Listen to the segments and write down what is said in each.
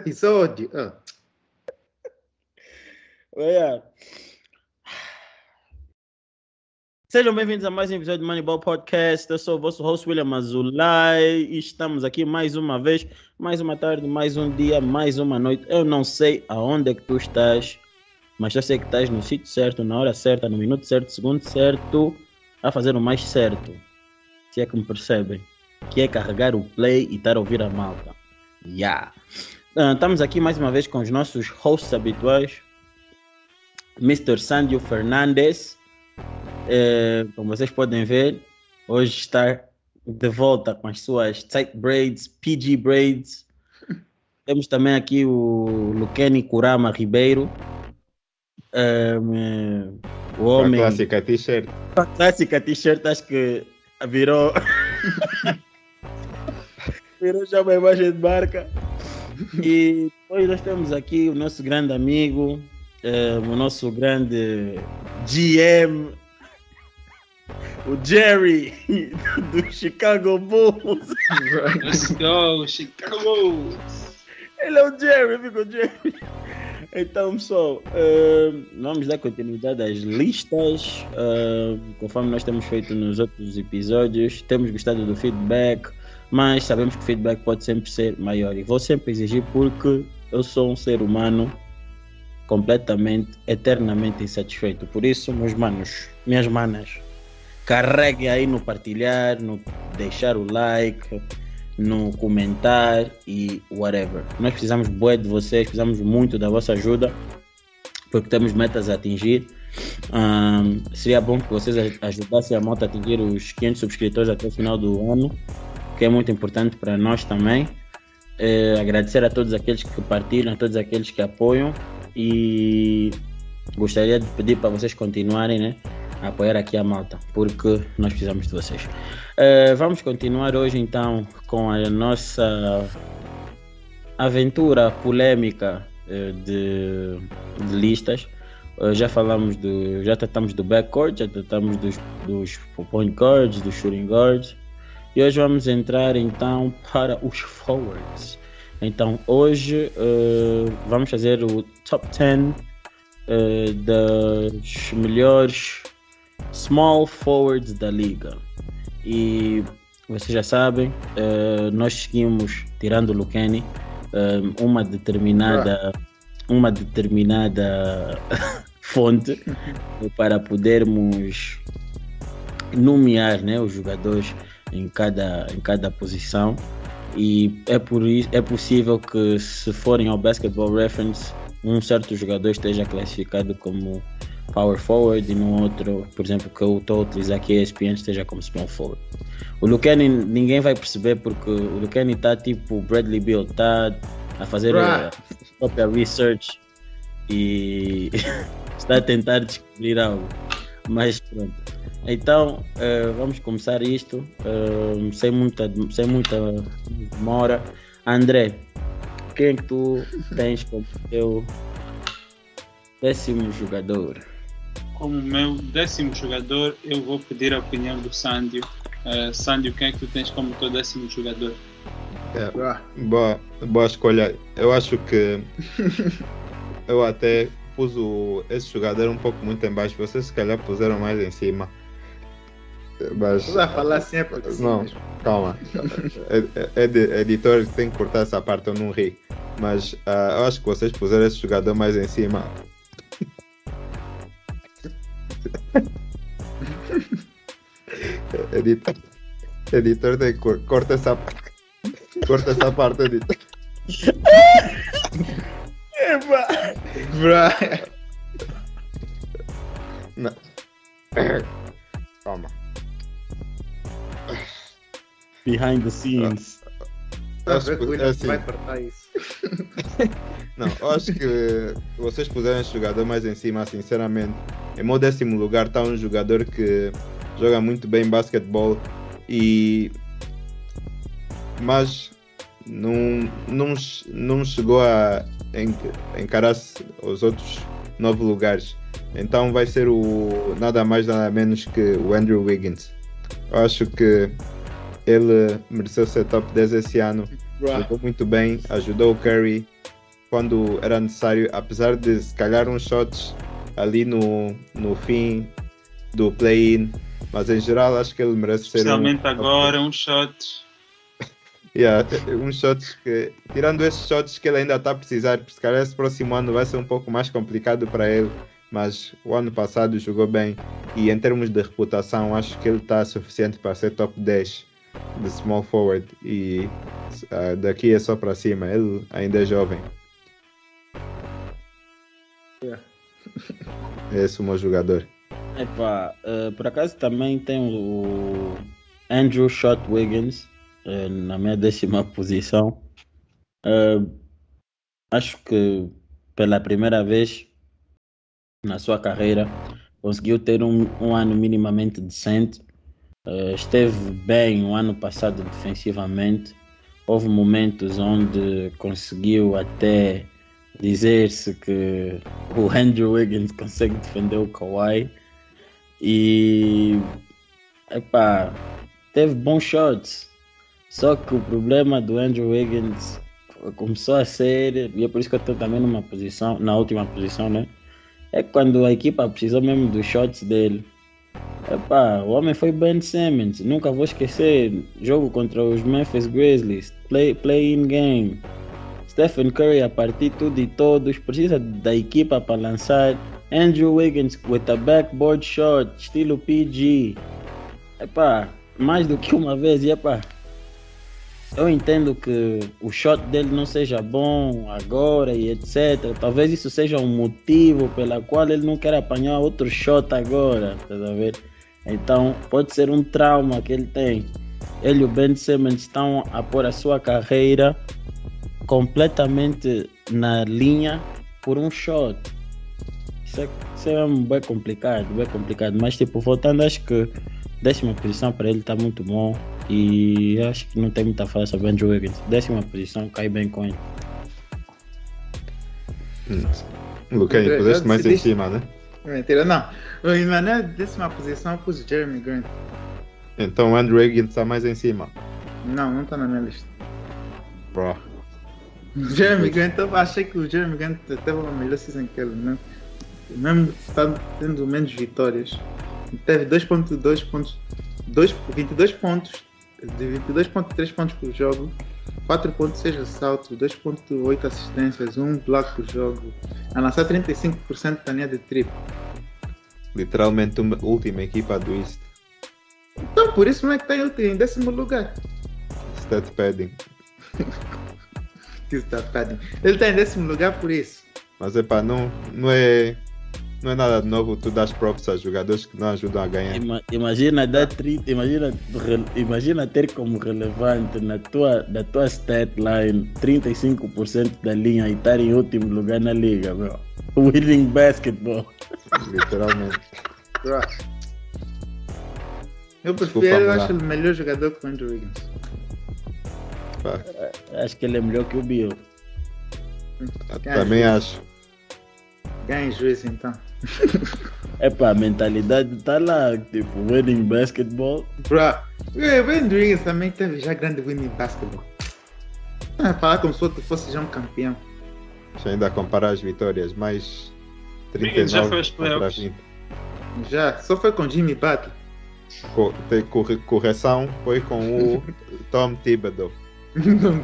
episódio. Ah. Olha. Sejam bem-vindos a mais um episódio do Moneyball Podcast. Eu sou o vosso host William Azulay e estamos aqui mais uma vez, mais uma tarde, mais um dia, mais uma noite. Eu não sei aonde é que tu estás, mas eu sei que estás no sítio certo, na hora certa, no minuto certo, segundo certo, a fazer o mais certo. Se é que me percebem. Que é carregar o play e estar a ouvir a malta. Yeah. Ah, estamos aqui mais uma vez com os nossos hosts habituais, Mr. Sandio Fernandes. Eh, como vocês podem ver, hoje está de volta com as suas tight braids, PG braids. Temos também aqui o Luqueni Kurama Ribeiro. Um, o Com a homem. clássica t-shirt. A clássica t-shirt, acho que virou. virou já uma imagem de marca. E depois nós temos aqui o nosso grande amigo, eh, o nosso grande GM, o Jerry, do Chicago Bulls. Let's go, Chicago! Bulls. Ele é o Jerry, amigo Jerry. Então, pessoal, eh, vamos dar continuidade às listas. eh, conforme nós temos feito nos outros episódios, temos gostado do feedback, mas sabemos que o feedback pode sempre ser maior. E vou sempre exigir porque eu sou um ser humano completamente, eternamente insatisfeito. Por isso, meus manos, minhas manas, carreguem aí no partilhar, no deixar o like, no comentar e whatever. Nós precisamos bué de vocês, precisamos muito da vossa ajuda, porque temos metas a atingir. Ahn, seria bom que vocês aj- ajudassem a malta a atingir os 500 subscritores até o final do ano, que é muito importante para nós também. Eh, agradecer a todos aqueles que partilham, a todos aqueles que apoiam e gostaria de pedir para vocês continuarem né, a apoiar aqui a malta, porque nós precisamos de vocês. Eh, vamos continuar hoje então com a nossa aventura polêmica eh, de, de listas. Já falamos do. Já tratamos do backcourt, já tratamos dos, dos point guards, dos shooting guards. E hoje vamos entrar então para os forwards. Então hoje eh, vamos fazer o top 10 eh, das melhores small forwards da liga. E vocês já sabem, eh, nós seguimos, tirando o Lucani, eh, uma determinada, uma determinada fonte para podermos nomear né, os jogadores em cada, em cada posição. E é, por isso, é possível que, se forem ao Basketball Reference, um certo jogador esteja classificado como power forward e no outro, por exemplo, que eu estou a utilizar aqui a ESPN, esteja como small forward. O Lucani ninguém vai perceber porque o Lucani está tipo Bradley Bill, está a fazer a Bruh. própria research e está a tentar descobrir algo. Mas pronto. Então eh, vamos começar isto eh, sem, muita, sem muita demora. André, quem é que tu tens como teu décimo jogador? Como meu décimo jogador, eu vou pedir a opinião do Sandio. Uh, Sandio, quem é que tu tens como teu décimo jogador? É, boa, boa escolha. Eu acho que eu até pus o, esse jogador um pouco muito em baixo. Vocês se calhar puseram mais em cima. Mas vai falar assim Não. mesmo. calma. É, é, edi- editor tem que cortar essa parte, eu não ri. Mas ah, eu acho que vocês puseram esse jogador mais em cima. editor, editor tem que cor- corta essa parte. Corta essa parte, editor. Bruh. Não. Calma. Behind the scenes. Acho que- é assim, vai cortar isso. Não, eu acho que vocês puseram esse jogador mais em cima, sinceramente. Em meu décimo lugar está um jogador que joga muito bem basquetebol e. Mas não, não, não chegou a en- encarar os outros nove lugares. Então vai ser o nada mais nada menos que o Andrew Wiggins. Eu acho que ele mereceu ser top 10 esse ano. Jogou muito bem, ajudou o Curry quando era necessário, apesar de se calhar uns shots ali no, no fim do play-in, mas em geral acho que ele merece ser. Especialmente um, agora, uns shots. Yeah, uns shots que, tirando esses shots que ele ainda está a precisar, porque se calhar esse próximo ano vai ser um pouco mais complicado para ele, mas o ano passado jogou bem e em termos de reputação acho que ele está suficiente para ser top 10 de small forward e uh, daqui é só para cima, ele ainda é jovem. Yeah. Esse é o meu jogador. Epá, uh, por acaso também tem o Andrew Shot Wiggins uh, na minha décima posição. Uh, acho que pela primeira vez na sua carreira conseguiu ter um, um ano minimamente decente. Esteve bem o ano passado defensivamente. Houve momentos onde conseguiu até dizer-se que o Andrew Wiggins consegue defender o Kawhi e epá, teve bons shots. Só que o problema do Andrew Wiggins começou a ser, e é por isso que eu estou também numa posição, na última posição, né? É quando a equipa precisou mesmo dos shots dele. Epá, o homem foi Ben Simmons, nunca vou esquecer. Jogo contra os Memphis Grizzlies, play, play game. Stephen Curry a partir tudo e todos, precisa da equipa para lançar. Andrew Wiggins with a backboard shot, estilo PG. Epá, mais do que uma vez, e epá, eu entendo que o shot dele não seja bom agora e etc. Talvez isso seja um motivo pela qual ele não quer apanhar outro shot agora, tá ver? Então pode ser um trauma que ele tem. Ele e o Ben Simmons estão a pôr a sua carreira completamente na linha por um shot. Isso é, isso é bem complicado, bem complicado. Mas tipo, voltando, acho que décima posição para ele está muito bom. E acho que não tem muita fala sobre Andrew Wiggins. Décima posição, cai bem com ele. Hum. Luquinha, puseste mais em cima, né? Mentira, não. Na minha décima posição, eu pus Jeremy Grant. Então Andrew Wiggins está mais em cima. Não, não está na minha lista. Bro. Jeremy Grant, eu achei que o Jeremy Grant teve uma melhor season que ele, né? Mesmo estando tendo menos vitórias. Teve 2.2 pontos, 2, 22 pontos, de 22.3 pontos por jogo, 4.6 ressaltos, 2.8 assistências, 1 bloco por jogo, a lançar 35% da linha de triplo. Literalmente uma última equipa do East. Então por isso não é que está em décimo lugar. Stat padding. Stat padding. Ele está em décimo lugar por isso. Mas é pá, não, não é não é nada de novo tu das props a jogadores que não ajudam a ganhar. Ima, imagina dar 30, imagina, imagina ter como relevante na tua, da tua stat line 35% da linha e estar em último lugar na liga, bro. Winning basketball. Literalmente. Eu prefiro, eu acho ele melhor jogador que o Andrew Wiggins. Pá. Acho que ele é melhor que o Bill. Também acho. Ganha juiz então. É pá, a mentalidade tá lá, tipo, winning basketball. Bro, o Andrew Wiggins também teve já grande winning basketball. É, falar como se tu fosse já um campeão. Deixa ainda comparar as vitórias, mais Wiggins já foi 39 aos contra playoffs. 20. Já, só foi com Jimmy Butler. Co- tem corre- correção foi com o Tom Thibodeau.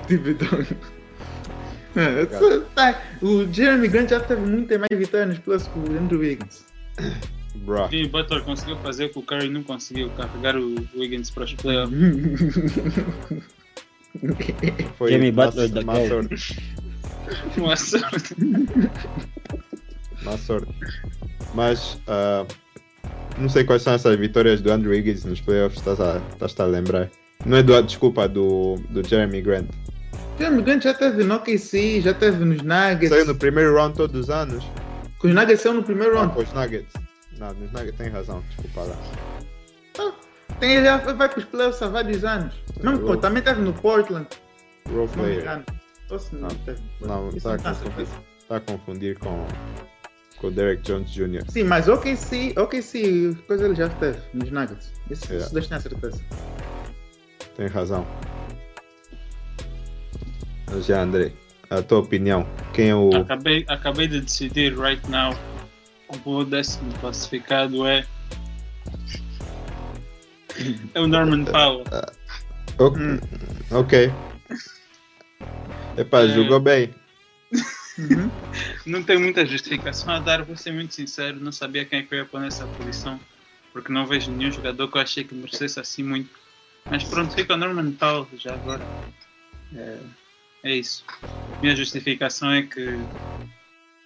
Tive dono. É, só- tá, o Jeremy Grant já teve muito mais vitórias nos playoffs que o Andrew Wiggins. Bro. Jimmy Butler conseguiu fazer o que o Curry não conseguiu, carregar o Wiggins para os playoffs. Foi Jimmy má- Butler da má sorte. Uma sorte. Má sorte. Mas ah, não sei quais são essas vitórias do Andrew Wiggins nos playoffs, estás a, estás a lembrar? Não é do, desculpa, do, do Jeremy Grant. Jeremy Grant já teve no OKC, já teve nos Nuggets. Saiu no primeiro round todos os anos. Com os Nuggets saiu no primeiro Ah, round. com os Nuggets. Não, nos Nuggets tem razão, desculpa lá. Tem, ele já vai para os playoffs há vários anos. Não, pô, Role- também teve no Portland. Role player. não, Não, teve. Não, Isso está a, tá confundir, tá a confundir com, com o Derek Jones Jr. Sim, mas OKC, OKC, coisa ele já teve nos Nuggets. Isso, Yeah. isso dois têm a certeza. Tem razão. Já, André. a tua opinião. Quem é o. Acabei, acabei de decidir right now. O décimo classificado é. É o Norman Powell. O- Hum. Ok. Epá, É. jogou bem. Uhum. Não tem muita justificação a dar, vou ser muito sincero. Não sabia quem é que eu ia pôr nessa posição. Porque não vejo nenhum jogador que eu achei que merecesse assim muito. Mas pronto, fica o Norman Powell já agora. É, é isso. Minha justificação é que.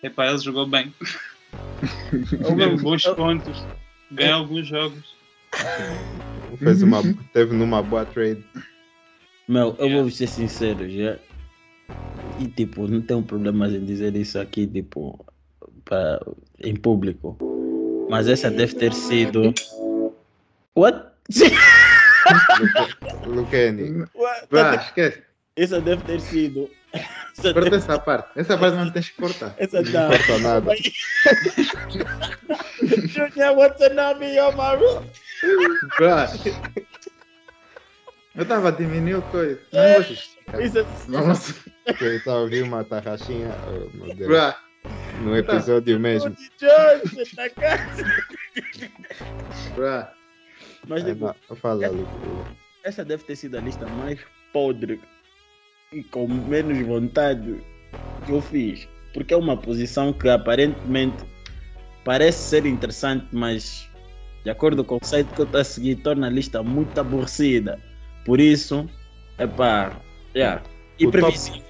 Epá, ele jogou bem. Teve bons pontos. Ganhou alguns jogos. Fez uma, teve numa boa trade. Meu, eu Yeah. vou ser sincero, já. E tipo, não tenho problemas em dizer isso aqui, tipo, pra, em público. Mas essa deve ter sido. What? What? Vá, esquece. Essa deve ter sido. Essa Corta deve, essa parte. Essa parte não tens que cortar. essa Não não. importa nada. Junior, what's the name of my room? Eu estava a diminuir o coisa. Não vou justificar. Isso, Nossa. Quem está a ouvir uma tarraxinha oh, meu Deus, Vá. no episódio mesmo. George, você tá casa. Mas tipo, não, Fala, Lu. essa deve ter sido a lista mais podre com menos vontade que eu fiz. Porque é uma posição que aparentemente parece ser interessante, mas de acordo com o site que eu estou a seguir, torna a lista muito aborrecida. Por isso, é pá, yeah. e O top- previsível.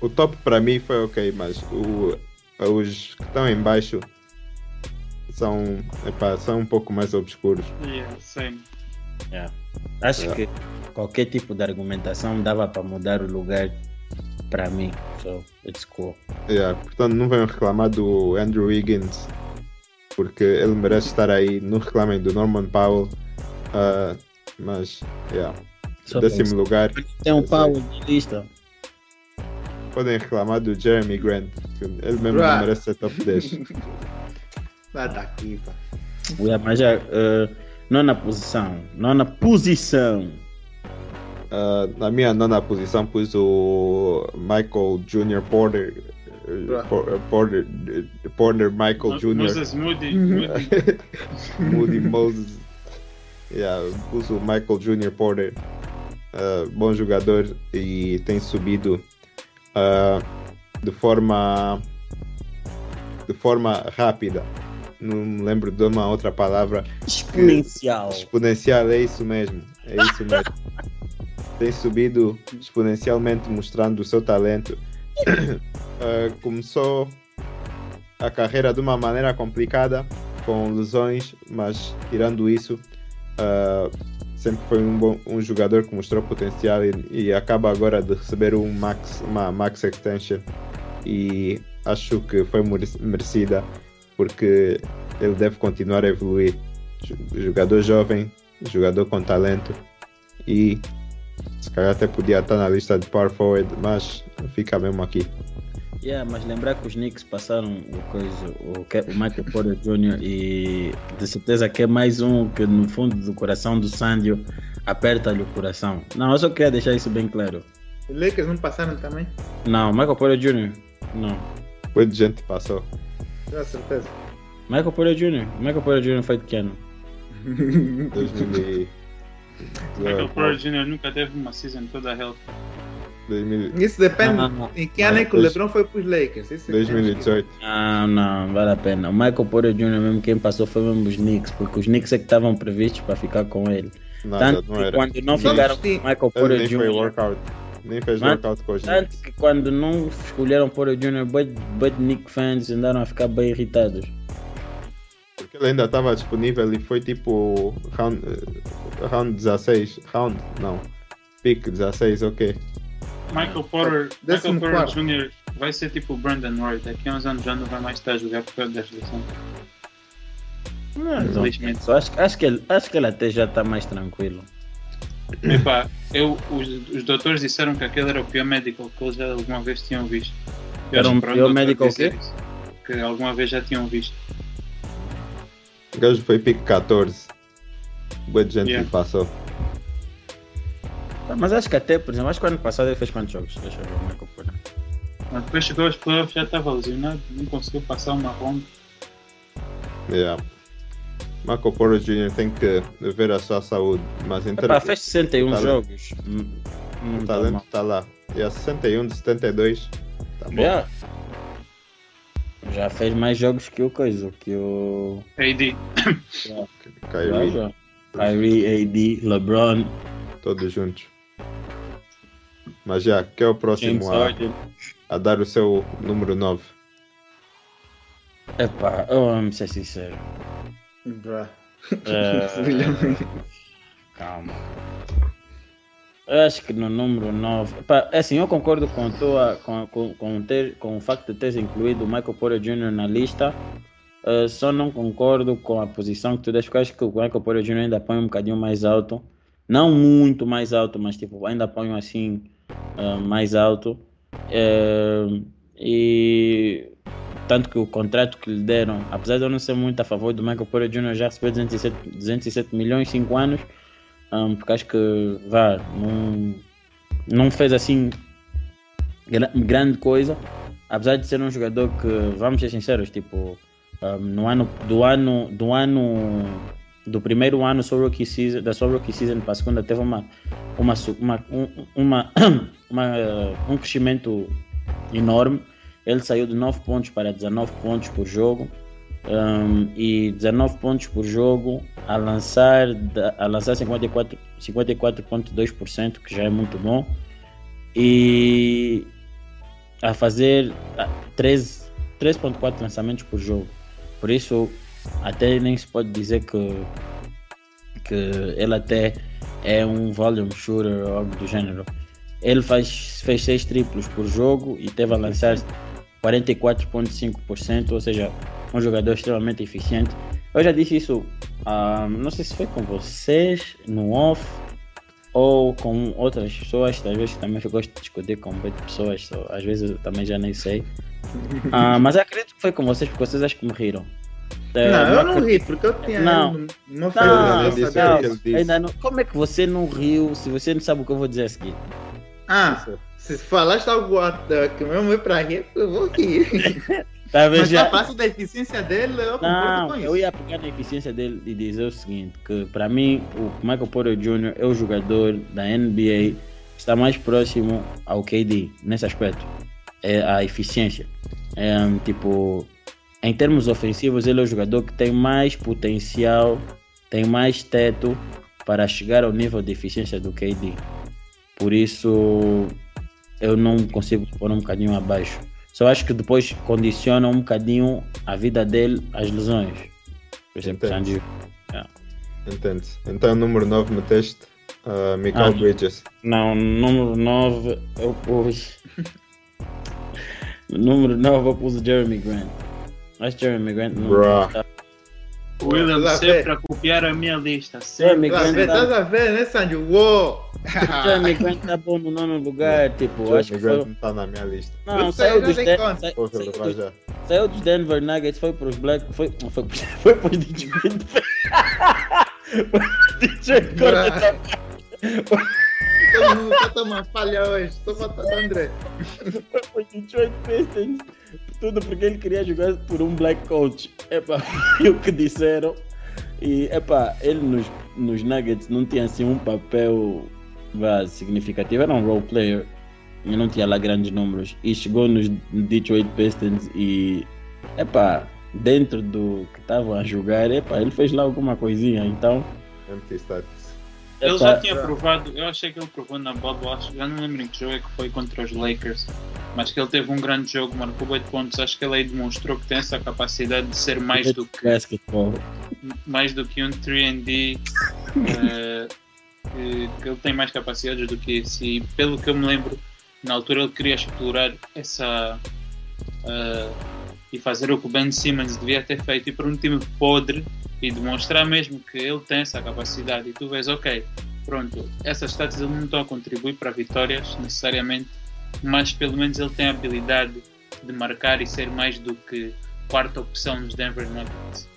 O top para mim foi ok, mas o, os que estão em baixo são, epá, são um pouco mais obscuros. Yeah, same. Yeah. Acho Yeah. que qualquer tipo de argumentação dava para mudar o lugar para mim. So, it's cool. Yeah, portanto, não venham reclamar do Andrew Wiggins, porque ele merece estar aí. Não reclamem do Norman Powell, ah, mas, yeah, Só décimo lugar. Tem um pau na lista. Podem reclamar do Jeremy Grant, que ele mesmo Right. não merece ser top 10. Vá daqui, pá. Yeah, mas já, eh, nona posição. Nona posição. Ah, na minha nona posição pus o Michael Jr. Porter. eh, Porter, Porter Michael Jr. Moses Moody. Moody. Moody Moses. Yeah, pus o Michael Jr. Porter. Uh, bom jogador e tem subido uh, de forma de forma rápida. Não me lembro de uma outra palavra. Exponencial. Exponencial, é isso mesmo. É isso mesmo. tem subido exponencialmente mostrando o seu talento. Uh, começou a carreira de uma maneira complicada, com lesões, mas tirando isso, uh, sempre foi um, bom, um jogador que mostrou potencial e, e acaba agora de receber um max, uma max extension e acho que foi mere- merecida porque ele deve continuar a evoluir. Jo- Jogador jovem, jogador com talento e se calhar até podia estar na lista de power forward, mas fica mesmo aqui. Yeah, mas lembrar que os Knicks passaram o, coisa, o, Michael Porter Jr. e de certeza que é mais um que no fundo do coração do Sandio aperta-lhe o coração. Não, eu só queria deixar isso bem claro. Os Lakers não passaram também? Não, Michael Porter Jr. Não. De gente passou. A certeza. Michael Porter Jr. Michael Porter Jr. foi de que ano? 2000 Michael Porter Jr. nunca teve uma season toda healthy. 2000 Isso depende Não, não, não. em que ano é que o LeBron foi para os Lakers. Isso é que temos que- 2018. Não, não, vale a pena. O Michael Porter Jr. mesmo quem passou foi mesmo os Knicks, porque os Knicks é que estavam previstos para ficar com ele. Nada, Tanto não que era. quando não Não, ficaram com o Michael Porter Jr. Nem fez Mas- workout com os Tanto que quando não escolheram Porter Jr., bud, bud Nick fans andaram a ficar bem irritados. Porque ele ainda estava disponível e foi tipo round, eh, round 16. Round? Não. Pick 16, ok. Michael Porter, Michael Décimo Porter. Jr. vai ser tipo o Brandon Roy. Daqui a uns anos já não vai mais estar a jogar por causa das lesões. Infelizmente. Acho, acho, que ele, acho que ele até já está mais tranquilo. Epá, eu, os, os doutores disseram que aquele era o pior medical que eles já alguma vez tinham visto. Eu Era um que pior medical quê? isso, Que alguma vez já tinham visto. O gajo foi pick 14. Boa de gente Yeah. que passou. Tá, Mas acho que até, por exemplo, acho que o ano passado ele fez quantos jogos? Deixa eu ver o Michael Porter. Mas depois chegou aos playoffs já estava lesionado, não conseguiu passar uma ronda. Yeah. Marco Porro Jr. tem que ver a sua saúde, mas em Epá, fez 61 Tá- jogos. Hum, Não o tá talento está lá. E a 61 de 72. Tá bom. Já. Já fez mais jogos que o coisa, que o. AD. Kyrie, Já, já. Kyrie, AD, LeBron, todos juntos. Mas já, que é o próximo a, a dar o seu número 9? Epá, eu vou ser sincero. Bruh. Eh, calma. Eu acho que no número 9. Epá, é assim, eu concordo com, tua, com, com, com, ter, com o facto de teres incluído o Michael Porter Jr. na lista. eh, só não concordo com a posição que tu deste, porque acho que o Michael Porter Jr. ainda põe um bocadinho mais alto. Não muito mais alto, mas tipo, ainda põe assim eh, mais alto. Eh, e tanto que o contrato que lhe deram, apesar de eu não ser muito a favor do Michael Porter Jr., já recebeu 207, 207 milhões em 5 anos, um, porque acho que vá, não, não fez assim gra- grande coisa, apesar de ser um jogador que, vamos ser sinceros, tipo, um, no ano do ano do ano do primeiro ano sua rookie season, da sua rookie season para a segunda teve uma uma uma, um, uma, uma, um crescimento enorme ele saiu de 9 pontos para 19 pontos por jogo um, e 19 pontos por jogo a lançar, a lançar 54 54,2%, que já é muito bom, e a fazer ah, 13 3,4 lançamentos por jogo. Por isso, até nem se pode dizer que, que ele até é um volume shooter ou algo do gênero. Ele faz, fez 6 triplos por jogo e teve a lançar 44,5%, ou seja, um jogador extremamente eficiente. Eu já disse isso, ah, não sei se foi com vocês no off ou com outras pessoas, vezes também eu gosto de discutir com muitas pessoas, so, às vezes eu também já nem sei. Ah, mas eu acredito que foi com vocês, porque vocês acho que me riram. Eh, Não, eu não acredito- ri, porque eu tinha. Não. Não, não Ele Não, disse o que não, ele disse. ainda não. Como é que você não riu se você não sabe o que eu vou dizer a seguir? Ah, se falaste algo ah, que mesmo é pra rir, eu vou rir. Tá vendo Mas já? a parte da eficiência dele, eu concordo Não, com eu isso. ia pegar na eficiência dele e dizer o seguinte, que para mim o Michael Porter Jr. é o jogador da NBA que está mais próximo ao KD nesse aspecto. É a eficiência. É, tipo, em termos ofensivos, ele é o jogador que tem mais potencial, tem mais teto para chegar ao nível de eficiência do KD. Por isso, eu não consigo pôr um bocadinho abaixo. Só acho que depois condiciona um bocadinho a vida dele às lesões. Por exemplo. Sandy. Entende? Então, número 9 meteste uh, Michael Ah. Bridges. Não, número 9 eu pus. número 9 eu pus Jeremy Grant. Mas Jeremy Grant não Bruh. está. O William Estás a sempre ver? a copiar a minha lista. Sempre. Estás a ver, tá- né, Sandy? Uou! Jeremy Grant está bom no nono lugar. Tipo, Jeremy acho que foi. não está na minha lista. Não, sei, saiu dos, conta. sa- saiu dos- saiu dos Denver Nuggets, foi para os Black. Foi, foi, foi para os Detroit. Foi pros Detroit Corta- Todo mundo tá tomando falha hoje. Tô faltando André. foi para os Detroit Pistons. Tudo porque ele queria jogar por um black coach. Epá, foi o que disseram. E epá, ele nos, nos Nuggets não tinha assim um papel vá, significativo, era um role player. E não tinha lá grandes números. E chegou nos Detroit Pistons e epá, dentro do que estavam a jogar, epá, ele fez lá alguma coisinha. Então, Empty status. Ele já tinha provado, eu achei que ele provou na bubble, acho, já não lembro em que jogo é que foi contra os Lakers, mas que ele teve um grande jogo, marcou 8 pontos. Acho que ele aí demonstrou que tem essa capacidade de ser mais do que, basketball. mais do que um 3D, eh, que, que ele tem mais capacidades do que isso. E pelo que eu me lembro, na altura ele queria explorar essa. eh, e fazer o que o Ben Simmons devia ter feito e para um time podre e demonstrar mesmo que ele tem essa capacidade e tu vês, ok, pronto, essas status ele não estão a contribuir para vitórias necessariamente, mas pelo menos ele tem a habilidade de marcar e ser mais do que quarta opção nos Denver Nuggets.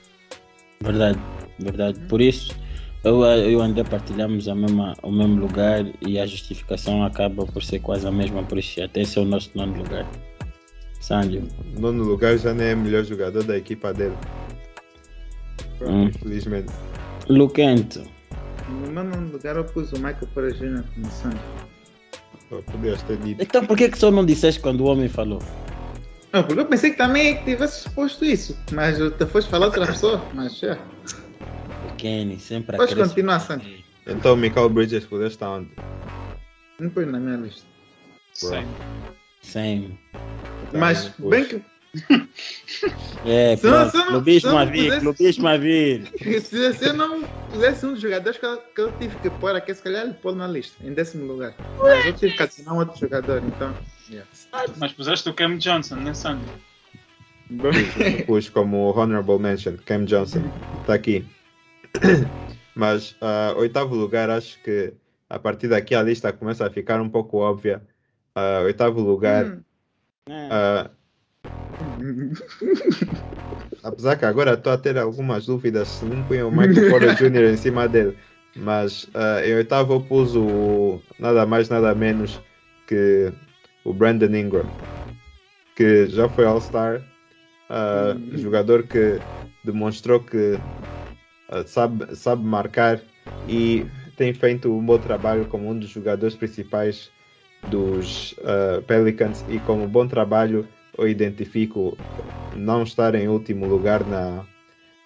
Verdade, verdade. Por isso, eu, eu André partilhamos a mesma, o mesmo lugar e a justificação acaba por ser quase a mesma, por isso até esse é o nosso nono lugar. Sandio. Nono lugar já nem é o melhor jogador da equipa dele. Hum. Infelizmente. Luquento. No nono lugar eu pus o Michael Porter Jr. como Sandy. Podias ter dito. Então por que, que só não disseste quando o homem falou? Não, porque eu pensei que também tivesse posto isso, mas te foste falar outra pessoa, mas é. O Kenny, sempre a Pode querer- continuar, Sandy. Então o Michael Bridges podia estar onde? Não põe na minha lista. Sim. Sim. Tá, mas, pois. bem que É, pronto. não- Clubismo se não a vir, pudesse- clubismo a vir. se, eu não pusesse um dos jogadores que eu, que eu tive que pôr aqui, se calhar ele pôr na lista, em décimo lugar. Mas eu tive que adicionar um outro jogador, então. Yeah. Mas puseste o Cam Johnson, né, Sandy? Eu Pus como honorable mention, Cam Johnson. Está aqui. Mas ah, oitavo lugar, acho que a partir daqui a lista começa a ficar um pouco óbvia. Ah, oitavo lugar. Hum. É. ah, apesar que agora estou a ter algumas dúvidas se não punha o Michael Porter Jr. em cima dele. Mas ah, em oitavo eu pus o nada mais, nada menos que o Brandon Ingram, que já foi All-Star, Uhum. jogador que demonstrou que ah, sabe, sabe marcar e tem feito um bom trabalho como um dos jogadores principais dos ah, Pelicans e como bom trabalho eu identifico não estar em último lugar na,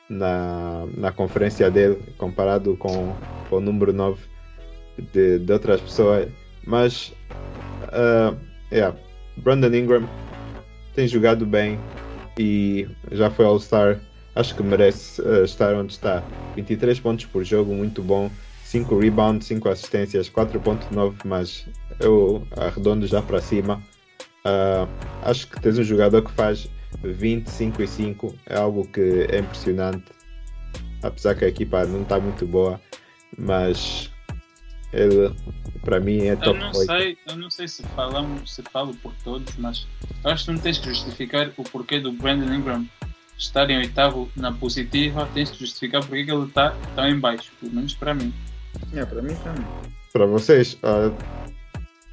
na, na conferência dele comparado com, com o número 9 de, de outras pessoas. Mas ah, yeah, Brandon Ingram tem jogado bem e já foi All-Star. Acho que merece ah, estar onde está. 23 pontos por jogo, muito bom. 5 rebounds, 5 assistências 4.9 mas eu arredondo já para cima. Ah, acho que tens um jogador que faz 25 e 5 é algo que é impressionante. Apesar que a equipa não está muito boa mas ele para mim é Eu top não 8 sei, eu não sei se falamos, se falo por todos, mas eu acho que não tens que justificar o porquê do Brandon Ingram estar em oitavo na positiva, tens que justificar porque que ele está tão em baixo, pelo menos para mim. É, para mim também. para vocês, ah,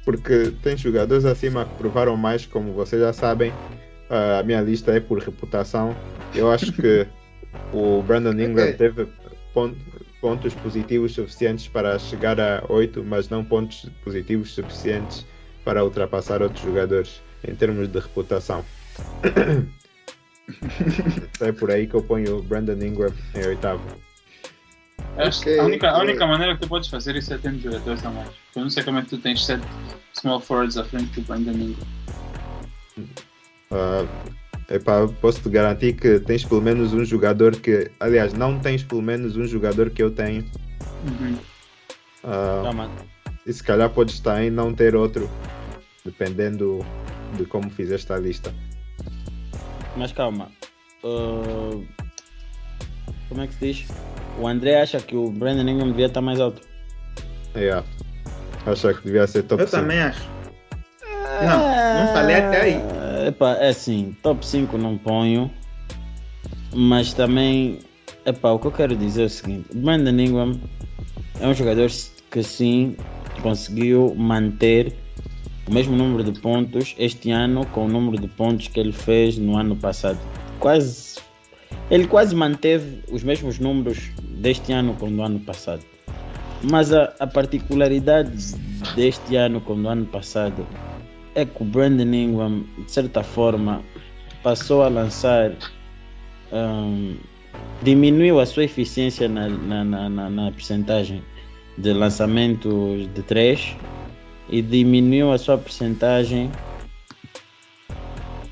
porque tem jogadores acima que provaram mais, como vocês já sabem. ah, a minha lista é por reputação. Eu acho que o Brandon Ingram teve pon- pontos positivos suficientes para chegar a 8, mas não pontos positivos suficientes para ultrapassar outros jogadores em termos de reputação. é por aí que eu ponho o Brandon Ingram em oitavo. Eu acho que Ok, a, única, a única maneira que tu podes fazer isso é tendo jogadores a mais. Eu não sei como é que tu tens sete small forwards à frente do Brandon Ingram. Ah, epá, posso te garantir que tens pelo menos um jogador que. Aliás, não tens pelo menos um jogador que eu tenho. Uhum. Calma. e se calhar podes estar em não ter outro, dependendo de como fizeste a lista. Mas calma. Uh, como é que se diz? O André acha que o Brandon Ingram devia estar mais alto. Yeah. Acho que devia ser top Eu 5. também acho. Não, não falei até aí. Epá, é assim, top 5 não ponho. Mas também, epá, o que eu quero dizer é o seguinte: o Brandon Ingram é um jogador que sim conseguiu manter o mesmo número de pontos este ano com o número de pontos que ele fez no ano passado. Quase. Ele quase manteve os mesmos números deste ano com do ano passado. Mas a, a particularidade deste ano com do ano passado é que o Brandon Ingram, de certa forma, passou a lançar. hum, diminuiu a sua eficiência na, na, na, na, na percentagem de lançamentos de 3 e diminuiu a sua percentagem.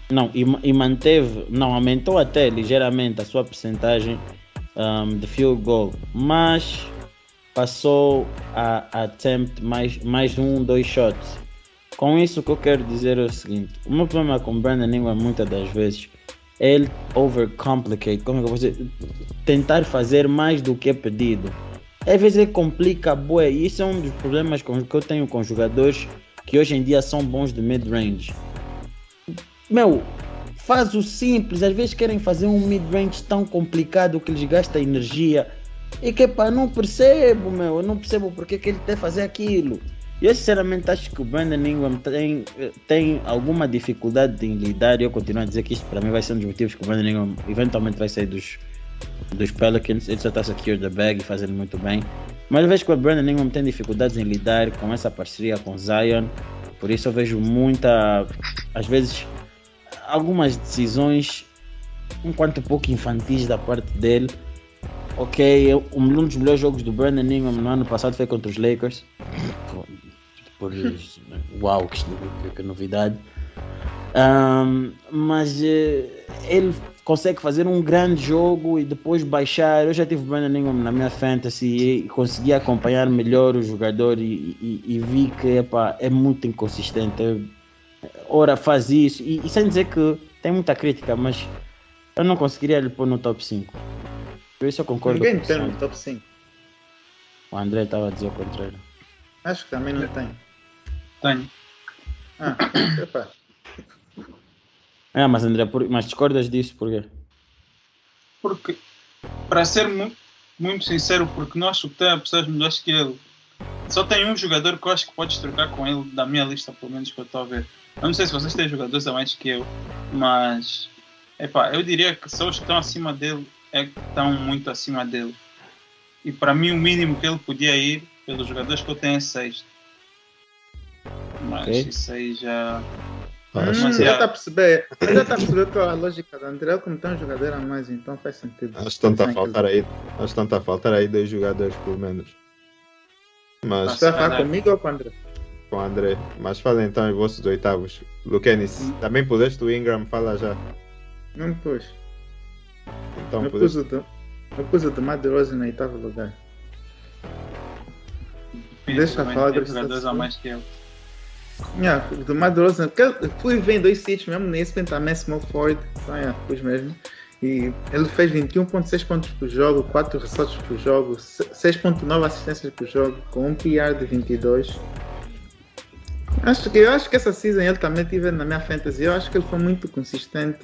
Não, e, e manteve, não, aumentou até ligeiramente a sua percentagem hum, de field goal, mas passou a, attempt mais, mais um, dois shots. Com isso, o que eu quero dizer é o seguinte: o meu problema com Brandon Ingram muitas das vezes é ele overcomplicate, como é que eu vou dizer? Tentar fazer mais do que é pedido. Às vezes ele complica, bué, e isso é um dos problemas que eu tenho com jogadores que hoje em dia são bons de mid-range. Meu, faz o simples, às vezes querem fazer um mid-range tão complicado que lhes gasta energia. E que pá, não percebo, meu, eu não percebo porque que ele quer fazer aquilo. Eu sinceramente acho que o Brandon Ingram tem, tem alguma dificuldade em lidar e eu continuo a dizer que isto para mim vai ser um dos motivos que o Brandon Ingram eventualmente vai sair dos, dos Pelicans. Ele só está secure the bag e fazendo muito bem. Mas eu vejo que o Brandon Ingram tem dificuldades em lidar com essa parceria com Zion. Por isso eu vejo muita, às vezes, algumas decisões um quanto pouco infantis da parte dele. Ok, um dos melhores jogos do Brandon Ingram no ano passado foi contra os Lakers. Por, uau, que, novidade. Um, mas uh, ele consegue fazer um grande jogo e depois baixar. Eu já tive o Brandon Ingram na minha fantasy e consegui acompanhar melhor o jogador e, e, e vi que epa, é muito inconsistente. Ora faz isso, e, e, sem dizer que tem muita crítica, mas eu não conseguiria lhe pôr no top 5. Por isso eu concordo Ninguém com tem no top 5. O André estava a dizer o contrário. Acho que também não tem. Tenho. Ah, epá. É, mas André, por- mas discordas disso por quê? Porque, para ser mu muito sincero, porque não acho que tem pessoas melhores que ele. Só tem um jogador que eu acho que podes trocar com ele, da minha lista, pelo menos que eu estou a ver. Eu não sei se vocês têm jogadores a mais que eu, mas epá, eu diria que só os que estão acima dele é que estão muito acima dele. E para mim, o mínimo que ele podia ir, pelos jogadores que eu tenho, é 6. Mas Ok. isso aí já. Hum, já está a perceber. Já está a perceber qual é a lógica do André, como tem um jogador a mais, então faz sentido. Acho que tanto a faltar aí. Acho que tanto a faltar aí dois jogadores pelo menos. Mas vai falar comigo ou com o André? com o André. Mas falem então os vossos oitavos. Luquenis, também puseste o Ingram, fala já. Não pus. Então eu, pus o eu pus o do Matt Rose no oitavo lugar. Deixa eu falar desse jogadores a mais que eu. Yeah, o do fui ver em dois sítios mesmo nesse, também Small Ford, então, yeah, pus mesmo. E ele fez 21.6 pontos por jogo, 4 ressaltos por jogo, 6.9 assistências por jogo, com um PR de 22. Acho que, eu acho que essa season ele também tive na minha fantasy. Eu acho que ele foi muito consistente